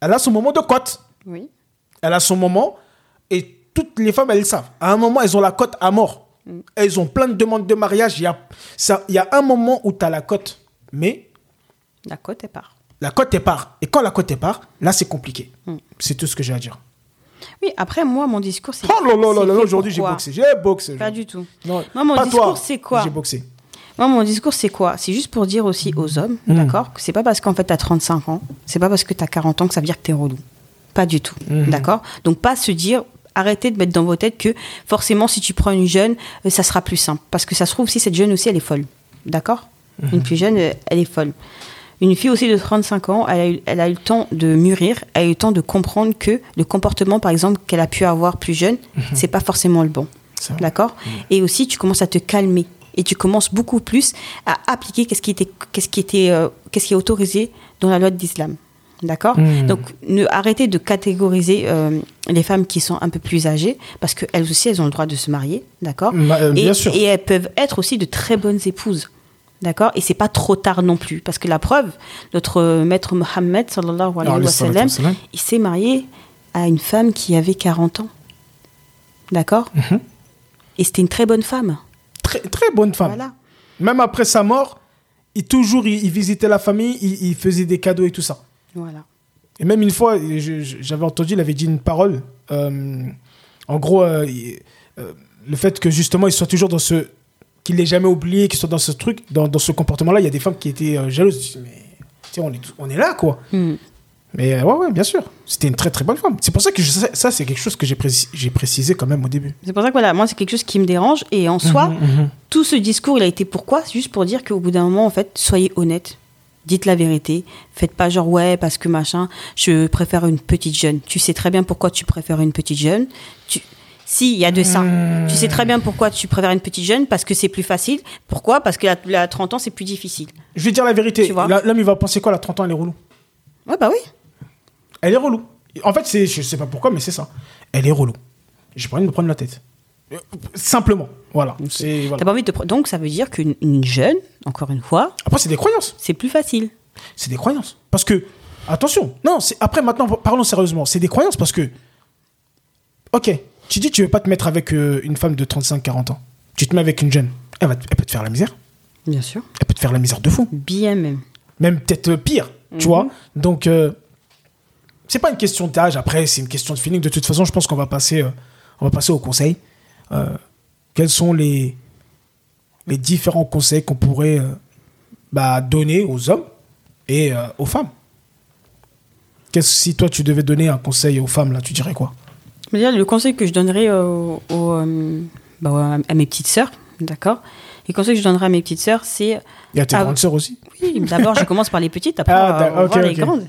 elle a son moment de cote. Oui. Elle a son moment, et toutes les femmes, elles le savent. À un moment, elles ont la cote à mort. Mm. Elles ont plein de demandes de mariage. Il y a, ça, il y a un moment où tu as la cote, mais La côte, elle part. la cote est part. Et quand la cote est part, là, c'est compliqué. Mm. C'est tout ce que j'ai à dire. Oui, après, moi, mon discours, c'est. Oh là là là là, aujourd'hui, j'ai boxé. J'ai boxé. Pas du tout. Non, Moi, mon pas discours, c'est quoi J'ai boxé. Moi, mon discours, c'est quoi C'est juste pour dire aussi aux hommes, Mm. d'accord, que c'est pas parce qu'en fait, tu as 35 ans, c'est pas parce que tu as 40 ans que ça veut dire que tu es relou. Pas du tout, Mhm. d'accord Donc, pas se dire, arrêtez de mettre dans vos têtes que forcément, si tu prends une jeune, euh, ça sera plus simple. Parce que ça se trouve, si cette jeune aussi, elle est folle, d'accord Mhm. Une plus jeune, euh, elle est folle. Une fille aussi de 35 ans, elle a, eu, elle a eu le temps de mûrir, elle a eu le temps de comprendre que le comportement, par exemple, qu'elle a pu avoir plus jeune, c'est pas forcément le bon. Mhm. D'accord Et aussi, tu commences à te calmer. Et tu commences beaucoup plus à appliquer qu'est-ce qui était, qu'est-ce qui était, euh, qu'est-ce qui est autorisé dans la loi de l'islam. D'accord Mhm. Donc, ne, arrêtez de catégoriser euh, les femmes qui sont un peu plus âgées, parce qu'elles aussi, elles ont le droit de se marier. D'accord euh, et, bien sûr. et elles peuvent être aussi de très bonnes épouses. D'accord? Et c'est pas trop tard non plus. Parce que la preuve, notre maître Mohammed, sallallahu alayhi wa sallam, il s'est marié à une femme qui avait 40 ans. D'accord? Mhm. Et c'était une très bonne femme. Très, très bonne femme. Voilà. Même après sa mort, il toujours il, il visitait la famille, il, il faisait des cadeaux et tout ça. Voilà. Et même une fois, j'avais entendu, il avait dit une parole. euh, en gros, euh, euh, le fait que justement, il soit toujours dans ce. Qu'il l'ait jamais oublié, qu'il soit dans ce truc, dans, dans ce comportement-là, il y a des femmes qui étaient euh, jalouses. Mais on est, on est là, quoi. Hmm. Mais euh, ouais, ouais, bien sûr. C'était une très très bonne femme. C'est pour ça que je- ça, ça, c'est quelque chose que j'ai précis- j'ai précisé quand même au début. C'est pour ça que voilà, moi c'est quelque chose qui me dérange et en soi, Mhm, tout ce discours il a été pourquoi C'est juste pour dire qu'au bout d'un moment en fait, soyez honnête, dites la vérité, faites pas genre ouais parce que machin, je préfère une petite jeune. Tu sais très bien pourquoi tu préfères une petite jeune. Tu si, il y a de ça. Tu sais très bien pourquoi tu préfères une petite jeune parce que c'est plus facile. Pourquoi? Parce que la, la 30 ans c'est plus difficile. Je vais dire la vérité. Tu vois? L'homme, il va penser quoi, à 30 ans, elle est relou? Ouais bah oui. Elle est relou. En fait, c'est, je sais pas pourquoi, mais c'est ça. Elle est relou. J'ai pas envie de me prendre la tête. Simplement. Voilà. C'est, voilà. T'as pas envie de te donc ça veut dire qu'une une jeune, encore une fois, Après, c'est des croyances. c'est plus facile. C'est des croyances. Parce que, attention, non, c'est, après, maintenant, parlons sérieusement. C'est des croyances parce que, ok, tu dis tu veux pas te mettre avec euh, une femme de 35-40 ans. Tu te mets avec une jeune. Elle, va te- elle peut te faire la misère. Bien sûr. Elle peut te faire la misère de fou. Bien même. Même peut-être euh, pire, tu vois. Donc, euh, c'est pas une question d'âge. Après, c'est une question de feeling. De toute façon, je pense qu'on va passer, euh, on va passer au conseil. Euh, quels sont les, les différents conseils qu'on pourrait euh, bah, donner aux hommes et euh, aux femmes? Qu'est-ce si toi tu devais donner un conseil aux femmes là, tu dirais quoi? Dire, Le conseil que je donnerais euh, aux, bah, à mes petites sœurs, d'accord Le conseil que je donnerais à mes petites sœurs, c'est. Il y a tes grandes sœurs aussi. Oui, d'abord, je commence par les petites, après, Ah, on va- d'accord, on va voir ok, les grandes.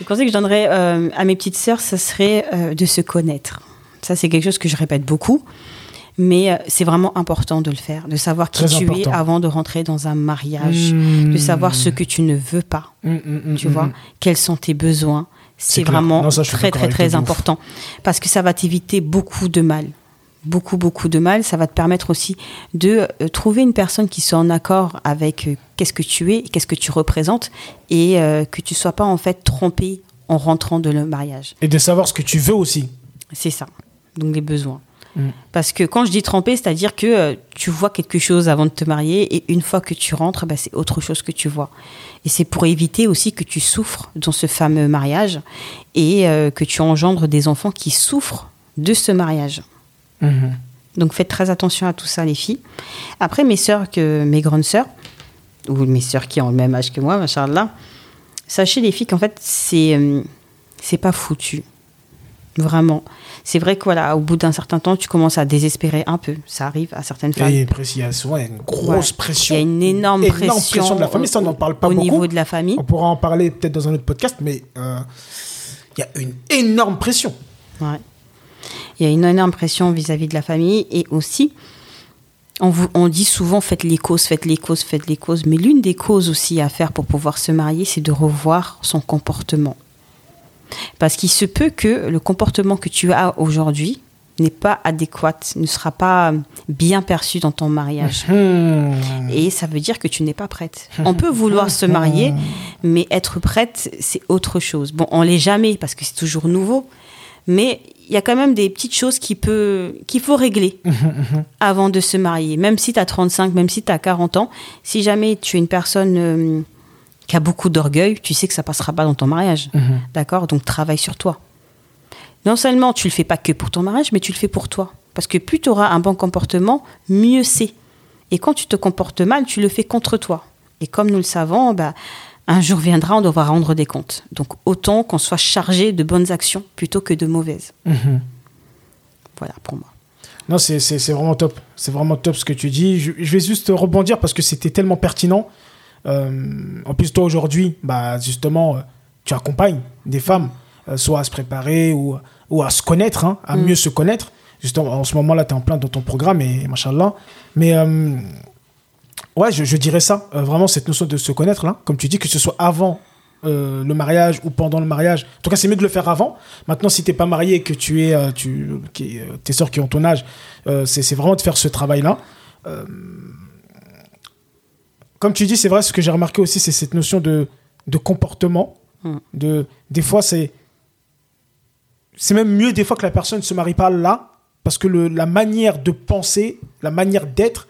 Le conseil que je donnerais euh, à mes petites sœurs, ce serait euh, de se connaître. Ça, c'est quelque chose que je répète beaucoup, mais euh, c'est vraiment important de le faire, de savoir qui Très tu important. es avant de rentrer dans un mariage, Mmh. de savoir ce que tu ne veux pas, Mm, mm, mm, tu vois, quels sont tes besoins. C'est vraiment Non, ça, très, très, très ouf. important. Parce que ça va t'éviter beaucoup de mal. Beaucoup, beaucoup de mal. Ça va te permettre aussi de euh, trouver une personne qui soit en accord avec euh, qu'est-ce que tu es, qu'est-ce que tu représentes, et euh, que tu sois pas en fait trompé en rentrant de le mariage. Et de savoir ce que tu veux aussi. C'est ça. Donc les besoins. Mm. Parce que quand je dis tremper, c'est-à-dire que euh, tu vois quelque chose avant de te marier et une fois que tu rentres, bah, c'est autre chose que tu vois. Et c'est pour éviter aussi que tu souffres dans ce fameux mariage et euh, que tu engendres des enfants qui souffrent de ce mariage. Mhm. Donc faites très attention à tout ça, les filles. Après, mes sœurs, que, mes grandes sœurs, ou mes sœurs qui ont le même âge que moi, machallah, sachez les filles qu'en fait, c'est euh, c'est pas foutu. Vraiment. C'est vrai que voilà, au bout d'un certain temps, tu commences à désespérer un peu. Ça arrive à certaines Il y a femmes. une pression, il y a souvent une grosse Ouais. pression. Il y a une énorme, pression, de la famille. Ça, on n'en parle pas au beaucoup. niveau de la famille. On pourra en parler peut-être dans un autre podcast, mais euh, il y a une énorme pression. Ouais. Il y a une énorme pression vis-à-vis de la famille et aussi, on, vous, on dit souvent faites les causes, faites les causes, faites les causes. Mais l'une des causes aussi à faire pour pouvoir se marier, c'est de revoir son comportement. Parce qu'il se peut que le comportement que tu as aujourd'hui n'est pas adéquat, ne sera pas bien perçu dans ton mariage. Hmm. Et ça veut dire que tu n'es pas prête. On peut vouloir se marier, mais être prête, c'est autre chose. Bon, on l'est jamais parce que c'est toujours nouveau, mais il y a quand même des petites choses qui peut, qu'il faut régler avant de se marier. Même si tu as 35, même si tu as 40 ans, si jamais tu es une personne euh, qui a beaucoup d'orgueil, tu sais que ça passera pas dans ton mariage. D'accord? Donc travaille sur toi. Non seulement tu le fais pas que pour ton mariage, mais tu le fais pour toi. Parce que plus tu auras un bon comportement, mieux c'est. Et quand tu te comportes mal, tu le fais contre toi. Et comme nous le savons, bah, un jour viendra, on devra rendre des comptes. Donc autant qu'on soit chargé de bonnes actions plutôt que de mauvaises. Mhm. Voilà pour moi. Non, c'est c'est- c'est vraiment top. C'est vraiment top ce que tu dis. Je, je vais juste rebondir parce que c'était tellement pertinent. Euh, en plus, toi, aujourd'hui, bah, justement, euh, tu accompagnes des femmes, euh, soit à se préparer ou, ou à se connaître, hein, à mieux se connaître. Justement, en ce moment-là, tu es en plein dans ton programme et machallah. Mais ouais, je, je dirais ça. Vraiment, cette notion de se connaître, là, comme tu dis, que ce soit avant euh, le mariage ou pendant le mariage. En tout cas, c'est mieux de le faire avant. Maintenant, si t'es pas marié et que tu es, euh, tu, qui, euh, tes sœurs qui ont ton âge, c'est c'est vraiment de faire ce travail-là. Comme tu dis, c'est vrai, ce que j'ai remarqué aussi, c'est cette notion de, de comportement. Mm. De, des fois, c'est c'est même mieux des fois que la personne ne se marie pas là, parce que le, la manière de penser, la manière d'être,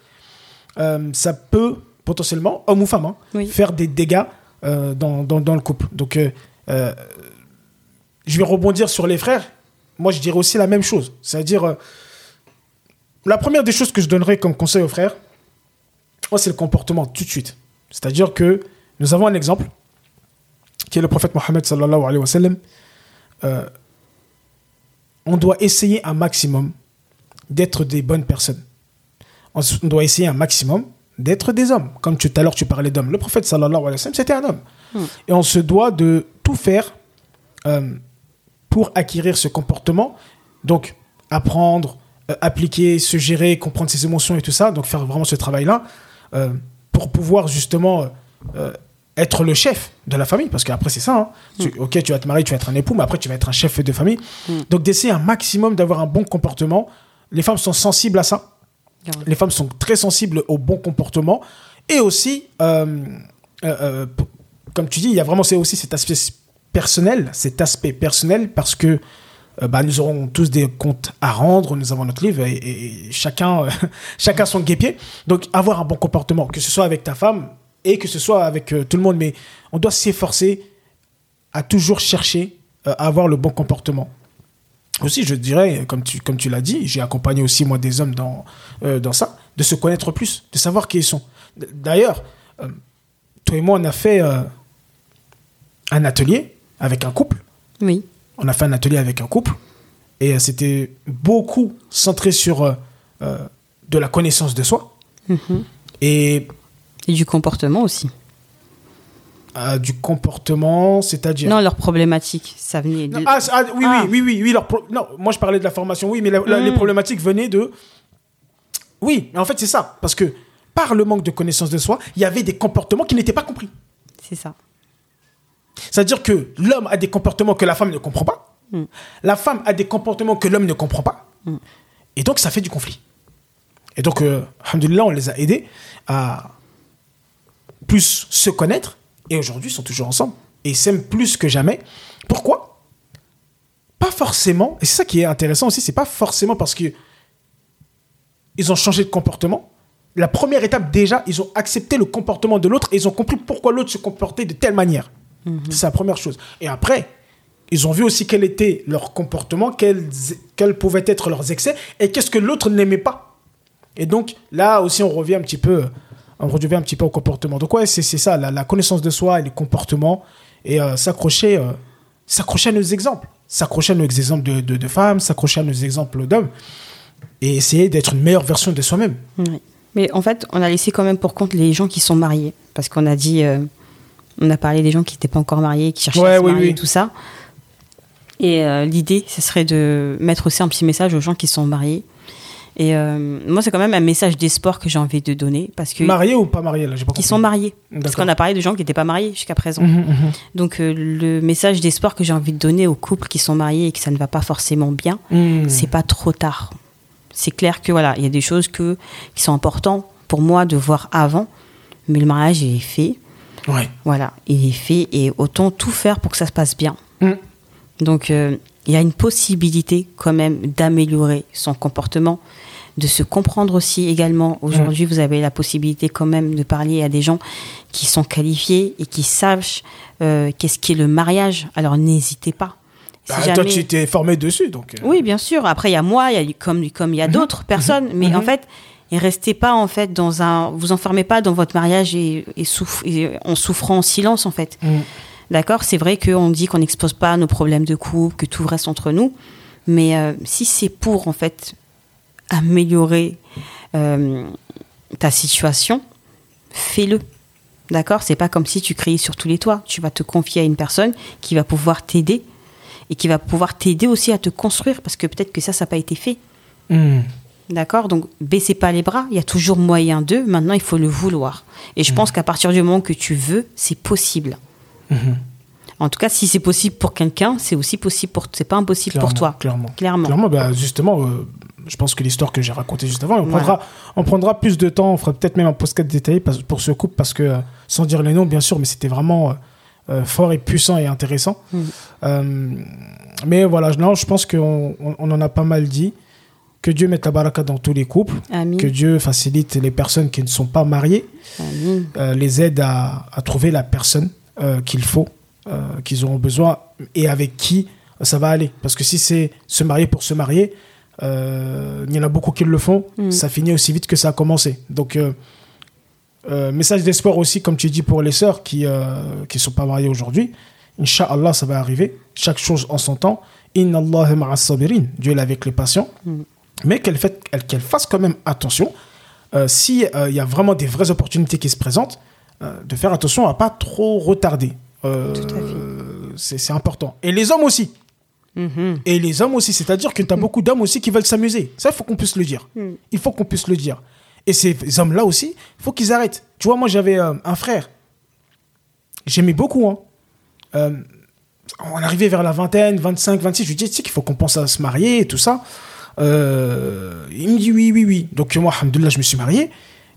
euh, ça peut potentiellement, homme ou femme, hein, Oui. faire des dégâts euh, dans, dans, dans le couple. Donc, euh, je vais rebondir sur les frères. Moi, je dirais aussi la même chose. C'est-à-dire, la première des choses que je donnerais comme conseil aux frères, moi, c'est le comportement tout de suite. C'est-à-dire que nous avons un exemple, qui est le prophète Mohammed sallallahu alayhi wa sallam. Euh, on doit essayer un maximum d'être des bonnes personnes. On doit essayer un maximum d'être des hommes. Comme tout à l'heure, tu parlais d'hommes. Le prophète sallallahu alayhi wa sallam, c'était un homme. Et on se doit de tout faire euh, pour acquérir ce comportement. Donc, apprendre, euh, appliquer, se gérer, comprendre ses émotions et tout ça. Donc, faire vraiment ce travail-là euh, pour pouvoir justement euh, euh, être le chef de la famille. Parce qu'après, c'est ça. hein. Tu- ok, tu vas te marier, tu vas être un époux, mais après, tu vas être un chef de famille. Donc, d'essayer un maximum d'avoir un bon comportement. Les femmes sont sensibles à ça. Les femmes sont très sensibles au bon comportement. Et aussi, comme tu dis, il y a vraiment c'est aussi cet aspect personnel, cet aspect personnel, parce que bah, nous aurons tous des comptes à rendre, nous avons notre livre, et, chacun, euh, chacun son guépier. Donc, avoir un bon comportement, que ce soit avec ta femme et que ce soit avec euh, tout le monde, mais on doit s'efforcer à toujours chercher euh, à avoir le bon comportement. Aussi, je dirais, comme tu, comme tu l'as dit, j'ai accompagné aussi moi des hommes dans, euh, dans ça, de se connaître plus, de savoir qui ils sont. D'ailleurs, euh, toi et moi, on a fait euh, un atelier avec un couple Oui. On a fait un atelier avec un couple et euh, c'était beaucoup centré sur euh, euh, de la connaissance de soi et Et du comportement aussi. euh, du comportement, c'est-à-dire. Non, leur problématique, ça venait de... Non, ah, ah, oui, Ah. oui, oui, oui, oui. leur pro- Non, moi je parlais de la formation, oui, mais la- la- les Mm. problématiques venaient de. Oui, mais en fait c'est ça, parce que par le manque de connaissance de soi, il y avait des comportements qui n'étaient pas compris. C'est ça. C'est-à-dire que l'homme a des comportements que la femme ne comprend pas. Mm. La femme a des comportements que l'homme ne comprend pas. Et donc, ça fait du conflit. Et donc, euh, on les a aidés à plus se connaître. Et aujourd'hui, ils sont toujours ensemble. Et ils s'aiment plus que jamais. Pourquoi? Pas forcément. Et c'est ça qui est intéressant aussi. C'est pas forcément parce que ils ont changé de comportement. La première étape, déjà, ils ont accepté le comportement de l'autre et ils ont compris pourquoi l'autre se comportait de telle manière. C'est la première chose. Et après, ils ont vu aussi quel était leur comportement, quels, quels pouvaient être leurs excès et qu'est-ce que l'autre n'aimait pas. Et donc, là aussi, on revient un petit peu, on revient un petit peu au comportement. Donc, ouais, c'est c'est ça, la, la connaissance de soi et les comportements et euh, s'accrocher euh, s'accrocher à nos exemples. S'accrocher à nos exemples de, de, de femmes, s'accrocher à nos exemples d'hommes et essayer d'être une meilleure version de soi-même. Oui. Mais en fait, on a laissé quand même pour compte les gens qui sont mariés. Parce qu'on a dit, euh, on a parlé des gens qui n'étaient pas encore mariés, qui cherchaient Ouais, à se oui, marier, oui. tout ça. Et euh, l'idée, ce serait de mettre aussi un petit message aux gens qui sont mariés. Et euh, moi, c'est quand même un message d'espoir que j'ai envie de donner. Parce que Marié ou pas marié là pas qui sont mariés. Parce qu'on a parlé de gens qui n'étaient pas mariés jusqu'à présent. Mhm, mhm. Donc euh, le message d'espoir que j'ai envie de donner aux couples qui sont mariés et que ça ne va pas forcément bien, Mhm. c'est pas trop tard. C'est clair que voilà, il y a des choses que, qui sont importantes pour moi de voir avant, mais le mariage est fait. Ouais. Voilà, il est fait et autant tout faire pour que ça se passe bien. Mhm. Donc euh, il y a une possibilité quand même d'améliorer son comportement, de se comprendre aussi également. Aujourd'hui, vous avez la possibilité quand même de parler à des gens qui sont qualifiés et qui savent euh, qu'est-ce qu'est le mariage. Alors n'hésitez pas. Si Bah, Toi, tu t'es formé dessus, donc. euh, oui, bien sûr. Après, il y a moi, il y a, comme, comme il y a d'autres personnes. Mais en fait, et restez pas en fait dans un. Vous enfermez pas dans votre mariage et, et, souff- et en souffrant en silence en fait. Mhm. D'accord? C'est vrai qu'on dit qu'on n'expose pas nos problèmes de couple, que tout reste entre nous. Mais euh, si c'est pour en fait améliorer euh, ta situation, fais-le. D'accord? C'est pas comme si tu criais sur tous les toits. Tu vas te confier à une personne qui va pouvoir t'aider et qui va pouvoir t'aider aussi à te construire parce que peut-être que ça, ça n'a pas été fait. Mhm. D'accord Donc, baissez pas les bras. Il y a toujours moyen d'eux. Maintenant, il faut le vouloir. Et je pense qu'à partir du moment que tu veux, c'est possible. Mhm. En tout cas, si c'est possible pour quelqu'un, c'est aussi possible pour. C'est pas impossible pour toi. Clairement. Clairement. Clairement, bah, justement, euh, je pense que l'histoire que j'ai racontée juste avant, on, Voilà. prendra, on prendra plus de temps, on fera peut-être même un podcast détaillé pour ce couple, parce que, euh, sans dire les noms, bien sûr, mais c'était vraiment euh, fort et puissant et intéressant. Mm. Euh, mais voilà, non, je pense qu'on on, on en a pas mal dit. Que Dieu mette la baraka dans tous les couples, Amin. que Dieu facilite les personnes qui ne sont pas mariées, Amin. euh, les aide à, à trouver la personne euh, qu'il faut, euh, qu'ils auront besoin et avec qui ça va aller. Parce que si c'est se marier pour se marier, il y en a beaucoup qui le font, Mm. ça finit aussi vite que ça a commencé. Donc, message d'espoir aussi, comme tu dis, pour les sœurs qui ne sont pas mariées aujourd'hui. Inch'Allah, ça va arriver. Chaque chose en son temps. Inna Allah. Dieu est avec les patients. Mais qu'elle fasse quand même attention. Euh, si euh, il y a vraiment des vraies opportunités qui se présentent, euh, de faire attention à pas trop retarder. Euh, c'est important. Et les hommes aussi. Mhm. Et les hommes aussi. C'est-à-dire que tu as beaucoup d'hommes aussi qui veulent s'amuser. Ça, il faut qu'on puisse le dire. Il faut qu'on puisse le dire. Et ces hommes-là aussi, il faut qu'ils arrêtent. Tu vois, moi, j'avais un frère. J'aimais beaucoup. Hein. On arrivait vers la vingtaine, 25, 26. Je lui dis, tu sais qu'il faut qu'on pense à se marier et tout ça. Euh, il me dit oui, oui, oui. Donc moi, alhamdoulilah, je me suis marié.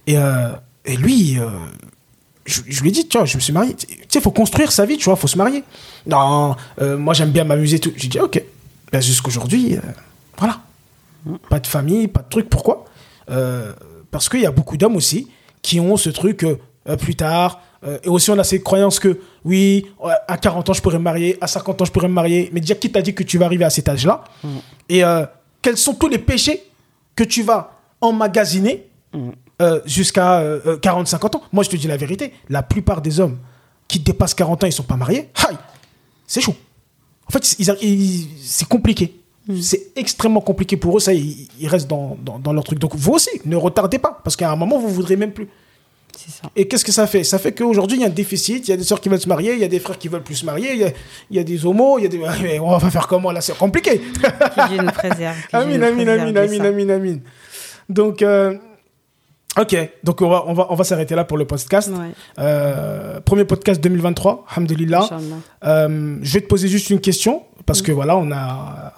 Et, euh, et lui, euh, je, je lui ai dit, tu vois, je me suis marié. Tu sais, il faut construire sa vie, tu vois, il faut se marier. Non, moi j'aime bien m'amuser. tout. J'ai dit, ok. Ben, Jusqu'aujourd'hui, voilà. Pas de famille, pas de truc. Pourquoi? Parce qu'il y a beaucoup d'hommes aussi qui ont ce truc plus tard. Et aussi, on a cette croyance que, oui, à 40 ans, je pourrais me marier, à 50 ans, je pourrais me marier. Mais déjà, qui t'a dit que tu vas arriver à cet âge-là? Et euh, quels sont tous les péchés que tu vas emmagasiner euh, jusqu'à 40-50 ans Moi, je te dis la vérité. La plupart des hommes qui dépassent 40 ans, ils sont pas mariés. C'est chaud. En fait, c'est compliqué. Mm. C'est extrêmement compliqué pour eux. Ça, ils, ils restent dans, dans, dans leur truc. Donc, vous aussi, ne retardez pas. Parce qu'à un moment, vous voudrez même plus. Ça. Et qu'est-ce que ça fait? Ça fait qu'aujourd'hui, il y a un déficit. Il y a des sœurs qui veulent se marier. Il y a des frères qui veulent plus se marier. Il y a, il y a des homos. Il y a des... Mais on va faire comment là C'est compliqué. Que Dieu nous préserve. que Dieu Amin, nous amin, préserve amin, de amin, ça. amin, amin. Donc, euh, ok. Donc, on va, on va, on va s'arrêter là pour le podcast. Ouais, Euh, premier podcast 2023, alhamdulillah. Euh, je vais te poser juste une question parce que voilà, on a.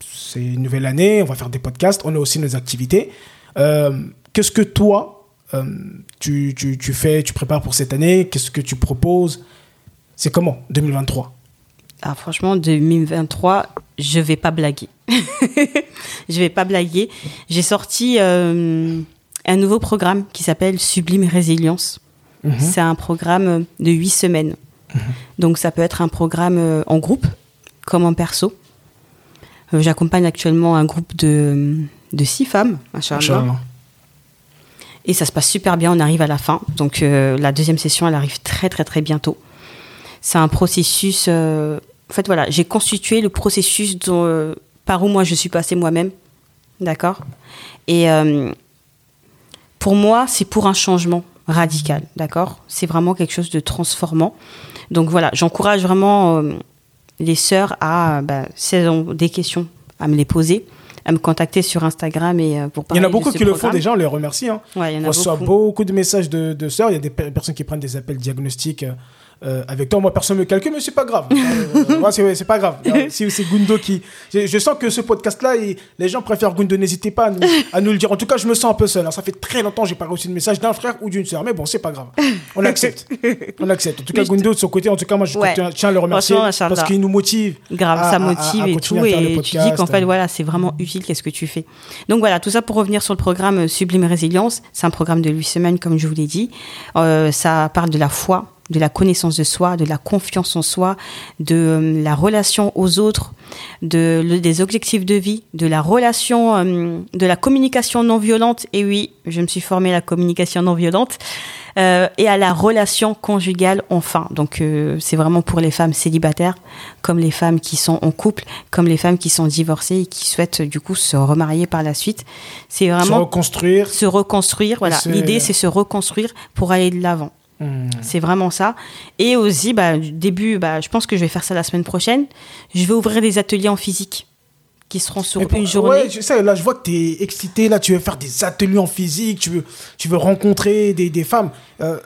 C'est une nouvelle année, on va faire des podcasts, on a aussi nos activités. Euh, Qu'est-ce que toi, euh, tu, tu, tu fais, tu prépares pour cette année Qu'est-ce que tu proposes? C'est comment 2023 Ah, franchement, 2023, je vais pas blaguer. je vais pas blaguer. J'ai sorti euh, un nouveau programme qui s'appelle Sublime Résilience. Mhm. C'est un programme de huit semaines. Donc, ça peut être un programme euh, en groupe, comme en perso. J'accompagne actuellement un groupe de, de six femmes. Inch'Allah. Et ça se passe super bien, on arrive à la fin. Donc euh, la deuxième session, elle arrive très très très bientôt. C'est un processus... euh, en fait, voilà, j'ai constitué le processus dont, euh, par où moi je suis passée moi-même. D'accord? Et pour moi, c'est pour un changement radical. D'accord? C'est vraiment quelque chose de transformant. Donc voilà, j'encourage vraiment les sœurs à, bah, si elles ont des questions, à me les poser, à me contacter sur Instagram et euh, Il y en a beaucoup qui le font déjà, on les remercie. Hein. Ouais, il y en On reçoit beaucoup. beaucoup. de messages de, de sœurs. Il y a des pe- personnes qui prennent des appels diagnostiques euh, avec toi. Moi, personne ne me calcule, mais c'est pas grave. Euh, c'est c'est pas grave. Euh, c'est Gundo qui. Je, je sens que ce podcast-là, il- les gens préfèrent Gundo. N'hésitez pas à nous, à nous le dire. En tout cas, je me sens un peu seul. hein. Ça fait très longtemps que j'ai pas reçu de message d'un frère ou d'une sœur. Mais bon, c'est pas grave. On accepte. On accepte. En tout cas, Mais Gundo, de son côté, en tout cas, moi, je Ouais. tiens- à le remercier parce qu'il nous motive. Grave, à- ça motive à- à et tout. Et tu dis qu'en fait, voilà, c'est vraiment utile, qu'est-ce que tu fais. Donc voilà, tout ça pour revenir sur le programme euh, Sublime Résilience. C'est un programme de 8 semaines, comme je vous l'ai dit. Euh, ça parle de la foi, de la connaissance de soi, de la confiance en soi, de euh, la relation aux autres, de, le- des objectifs de vie, de la relation, euh, de la communication non violente. Et oui, je me suis formée à la communication non violente. Euh, et à la relation conjugale enfin. Donc euh, c'est vraiment pour les femmes célibataires, comme les femmes qui sont en couple, comme les femmes qui sont divorcées et qui souhaitent du coup se remarier par la suite. C'est Se vraiment reconstruire. se reconstruire. Voilà, l'idée c'est se reconstruire pour aller de l'avant. Hmm. C'est vraiment ça. Et aussi, bah, du début, bah, je pense que je vais faire ça la semaine prochaine. Je vais ouvrir des ateliers en physique qui seront sur pour- une journée. Ouais, je sais, là, je vois que tu es excité, là, tu veux faire des ateliers en physique, tu veux, tu veux rencontrer des, des femmes. Euh,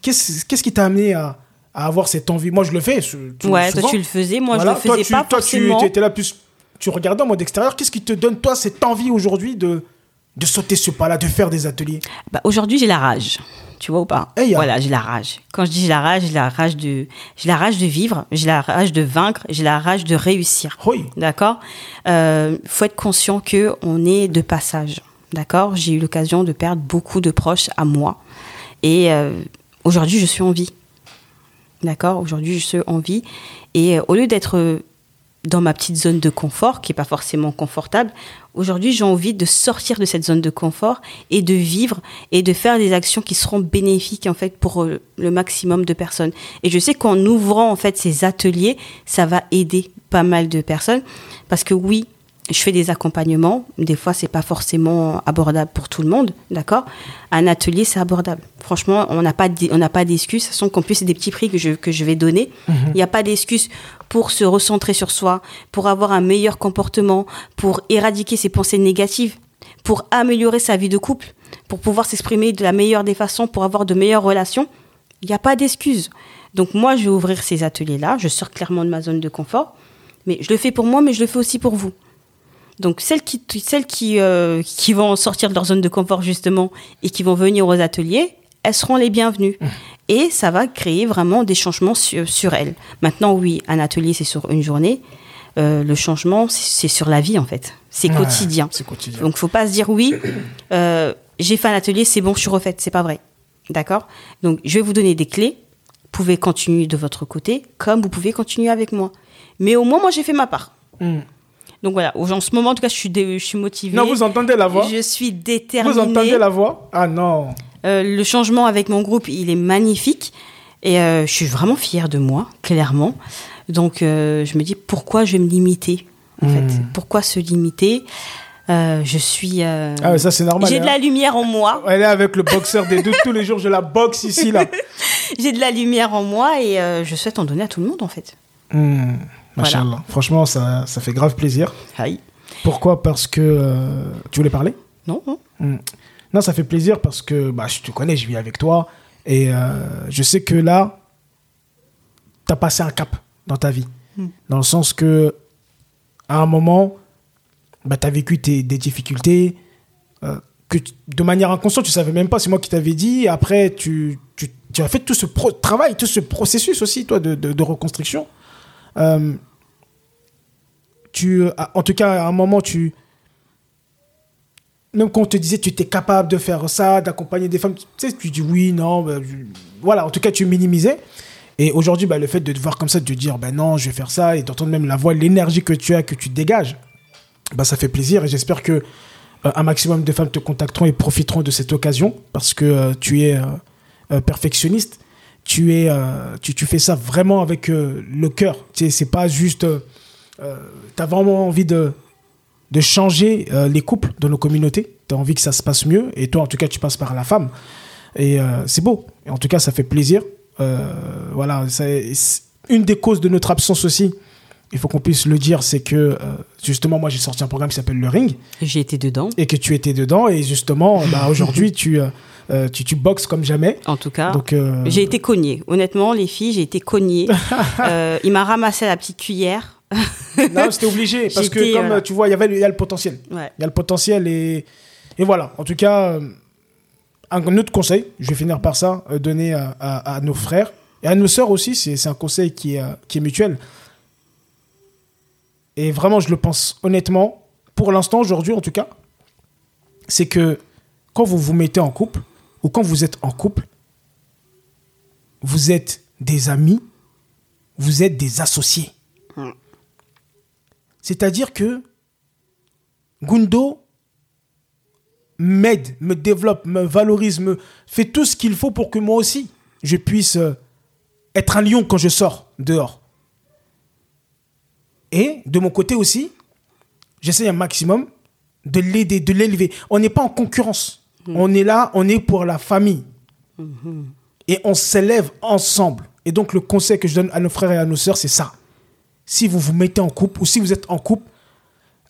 Qu'est-ce qui t'a amené à, à avoir cette envie? Moi, je le fais. tout- ouais, souvent. toi tu le faisais, moi Voilà, je le faisais toi, tu, pas toi, forcément. tu étais là plus. Tu regardais en mode extérieur. Qu'est-ce qui te donne, toi, cette envie aujourd'hui de, de sauter ce pas-là, de faire des ateliers? Bah, aujourd'hui, j'ai la rage. Tu vois ou pas y a- Voilà, j'ai la rage. Quand je dis j'ai la rage, j'ai la rage de, j'ai la rage de vivre, j'ai la rage de vaincre, j'ai la rage de réussir. Oui. D'accord euh, faut être conscient que on est de passage. D'accord J'ai eu l'occasion de perdre beaucoup de proches à moi. Et euh, aujourd'hui, je suis en vie. D'accord Aujourd'hui, je suis en vie. Et euh, au lieu d'être dans ma petite zone de confort, qui n'est pas forcément confortable, aujourd'hui, j'ai envie de sortir de cette zone de confort et de vivre et de faire des actions qui seront bénéfiques, en fait, pour euh, le maximum de personnes. Et je sais qu'en ouvrant, en fait, ces ateliers, ça va aider pas mal de personnes. Parce que oui, je fais des accompagnements. Des fois, c'est pas forcément abordable pour tout le monde, d'accord? Un atelier, c'est abordable. Franchement, on n'a pas on n'a pas d'excuses. De toute façon, qu'en plus, c'est des petits prix que je, que je vais donner. Il n'y a pas d'excuses pour se recentrer sur soi, pour avoir un meilleur comportement, pour éradiquer ses pensées négatives, pour améliorer sa vie de couple, pour pouvoir s'exprimer de la meilleure des façons, pour avoir de meilleures relations. Il n'y a pas d'excuses. Donc moi, je vais ouvrir ces ateliers-là. Je sors clairement de ma zone de confort. Mais je le fais pour moi, mais je le fais aussi pour vous. Donc celles qui, celles qui, euh, qui vont sortir de leur zone de confort justement et qui vont venir aux ateliers, elles seront les bienvenues. Et ça va créer vraiment des changements sur, sur elles. Maintenant, oui, un atelier, c'est sur une journée. Euh, le changement, c'est sur la vie en fait. C'est Ouais, quotidien. Quotidien. Donc, faut pas se dire oui, euh, j'ai fait un atelier, c'est bon, je suis refaite. C'est pas vrai. D'accord? Donc, je vais vous donner des clés. Vous pouvez continuer de votre côté, comme vous pouvez continuer avec moi. Mais au moins, moi, j'ai fait ma part. Hmm. Donc voilà, en ce moment, en tout cas, je suis, dé- je suis motivée. Non, vous entendez la voix Je suis déterminée. Vous entendez la voix Ah non. Euh, le changement avec mon groupe, il est magnifique. Et euh, je suis vraiment fière de moi, clairement. Donc, euh, je me dis pourquoi je vais me limiter en Hmm. fait Pourquoi se limiter Euh, Je suis. euh, Ah, ça, c'est normal. J'ai de hein. la lumière en moi. Elle est avec le boxeur des deux. Tous les jours, je la boxe ici, là. J'ai de la lumière en moi et euh, je souhaite en donner à tout le monde en fait. Hmm. Voilà. Franchement, ça, ça fait grave plaisir. Aïe. Pourquoi? Parce que. euh, tu voulais parler? Non, non. Hmm. Non, ça fait plaisir parce que bah, je te connais, je vis avec toi. Et euh, je sais que là, tu as passé un cap dans ta vie. Dans le sens que, à un moment, bah, tu as vécu tes, des difficultés euh, que tu- de manière inconsciente, tu savais même pas. C'est moi qui t'avais dit. Après, tu, tu, tu as fait tout ce pro- travail, tout ce processus aussi, toi, de, de, de reconstruction. Euh, tu, en tout cas, à un moment, tu, même quand on te disait tu étais capable de faire ça, d'accompagner des femmes, tu sais, tu dis oui, non, bah, voilà, en tout cas, tu minimisais. Et aujourd'hui, bah, le fait de te voir comme ça, de te dire, ben non, je vais faire ça, et d'entendre même la voix, l'énergie que tu as, que tu dégages, bah, ça fait plaisir. Et j'espère que euh, un maximum de femmes te contacteront et profiteront de cette occasion, parce que euh, tu es perfectionniste. Tu, es, euh, tu, tu fais ça vraiment avec euh, le cœur. Tu sais, c'est pas juste. euh, tu as vraiment envie de, de changer euh, les couples dans nos communautés. Tu as envie que ça se passe mieux. Et toi, en tout cas, tu passes par la femme. Et euh, c'est beau. Et en tout cas, ça fait plaisir. Euh, voilà, c'est c'est une des causes de notre absence aussi. Il faut qu'on puisse le dire, c'est que euh, justement, moi, j'ai sorti un programme qui s'appelle Le Ring J'ai été dedans. et que tu étais dedans. Et justement, bah, aujourd'hui, tu, euh, euh, tu, tu boxes comme jamais. En tout cas, Donc, euh, j'ai été cognée. Honnêtement, les filles, j'ai été cognée. Euh, il m'a ramassé la petite cuillère. non, c'était obligé. Parce que, comme voilà. tu vois, il y avait le- il y a le potentiel. Ouais. Il y a le potentiel et, et voilà. En tout cas, euh, un autre conseil, je vais finir par ça, donner à, à- à nos frères et à nos sœurs aussi. C'est un conseil qui est, qui est mutuel. Et vraiment, je le pense honnêtement, pour l'instant, aujourd'hui en tout cas, c'est que quand vous vous mettez en couple ou quand vous êtes en couple, vous êtes des amis, vous êtes des associés. C'est-à-dire que Gundo m'aide, me développe, me valorise, me fait tout ce qu'il faut pour que moi aussi, je puisse euh, être un lion quand je sors dehors. Et de mon côté aussi, j'essaie un maximum de l'aider, de l'élever. On n'est pas en concurrence. On est là, on est pour la famille. Et on s'élève ensemble. Et donc le conseil que je donne à nos frères et à nos sœurs, c'est ça. Si vous vous mettez en couple ou si vous êtes en couple,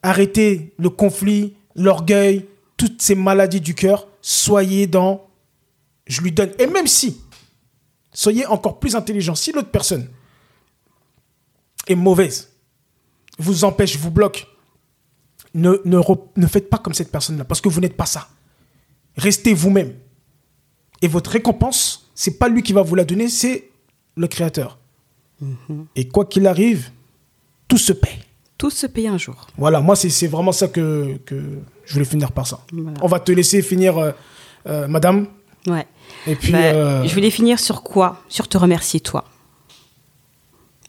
arrêtez le conflit, l'orgueil, toutes ces maladies du cœur. Soyez dans je lui donne. Et même si, soyez encore plus intelligent. Si l'autre personne est mauvaise, vous empêche, vous bloque, ne, ne faites pas comme cette personne-là parce que vous n'êtes pas ça. Restez vous-même. Et votre récompense, c'est pas lui qui va vous la donner, c'est le Créateur. Et quoi qu'il arrive, tout se paie. Tout se paye un jour. Voilà, moi, c'est vraiment ça que, que je voulais finir par ça. Voilà. On va te laisser finir, euh, euh, madame. Ouais. Et puis, Bah, euh, Je voulais finir sur quoi? Sur te remercier, toi.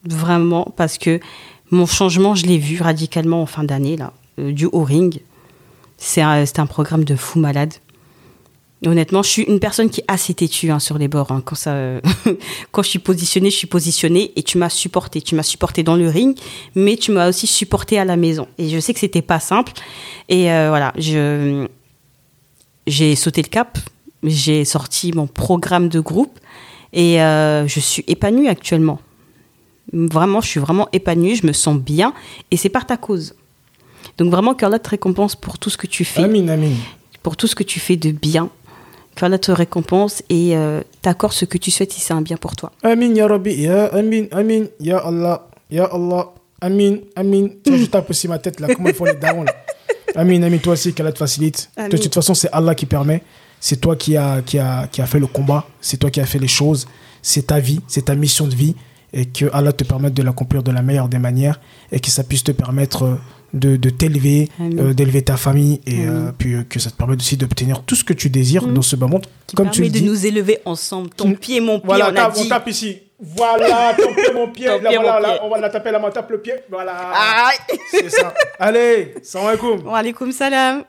Vraiment, parce que mon changement, je l'ai vu radicalement en fin d'année, là, du O-Ring. C'est un, c'est un programme de fou malade. Honnêtement, je suis une personne qui est assez têtue hein, sur les bords. hein. Quand, ça, quand je suis positionnée, je suis positionnée et tu m'as supporté. Tu m'as supporté dans le ring, mais tu m'as aussi supporté à la maison. Et je sais que c'était pas simple. Et euh, voilà, je, j'ai sauté le cap, j'ai sorti mon programme de groupe et euh, je suis épanouie actuellement. Vraiment, je suis vraiment épanouie, je me sens bien et c'est par ta cause. Donc vraiment, qu'Allah te récompense pour tout ce que tu fais, Amin, amin. pour tout ce que tu fais de bien. Qu'Allah te récompense et euh, t'accorde ce que tu souhaites si c'est un bien pour toi. Amin, ya Rabbi, ya Amin, Amin, ya Allah, ya Allah, Amin, Amin. Tiens, je tape aussi ma tête là, comment ils font les darons là? Amin, Amin, toi aussi, qu'Allah te facilite. Amin. De toute façon, c'est Allah qui permet. C'est toi qui a, qui, a, qui a fait le combat, c'est toi qui a fait les choses, c'est ta vie, c'est ta mission de vie, et que Allah te permette de l'accomplir de la meilleure des manières, et que ça puisse te permettre euh, de, de t'élever, Amin. euh, d'élever ta famille, et Amin. euh, puis euh, que ça te permette aussi d'obtenir tout ce que tu désires dans ce bas monde. Comme tu le de dis. nous élever ensemble, ton Mm. pied, mon pied, Voilà, on a tape, on ici. Voilà, ton pied, mon pied. Là, voilà, mon là, pied. on va la taper la main, tape le pied. Voilà. C'est ça. Allez, salam alaikum. Wa alaikum salam.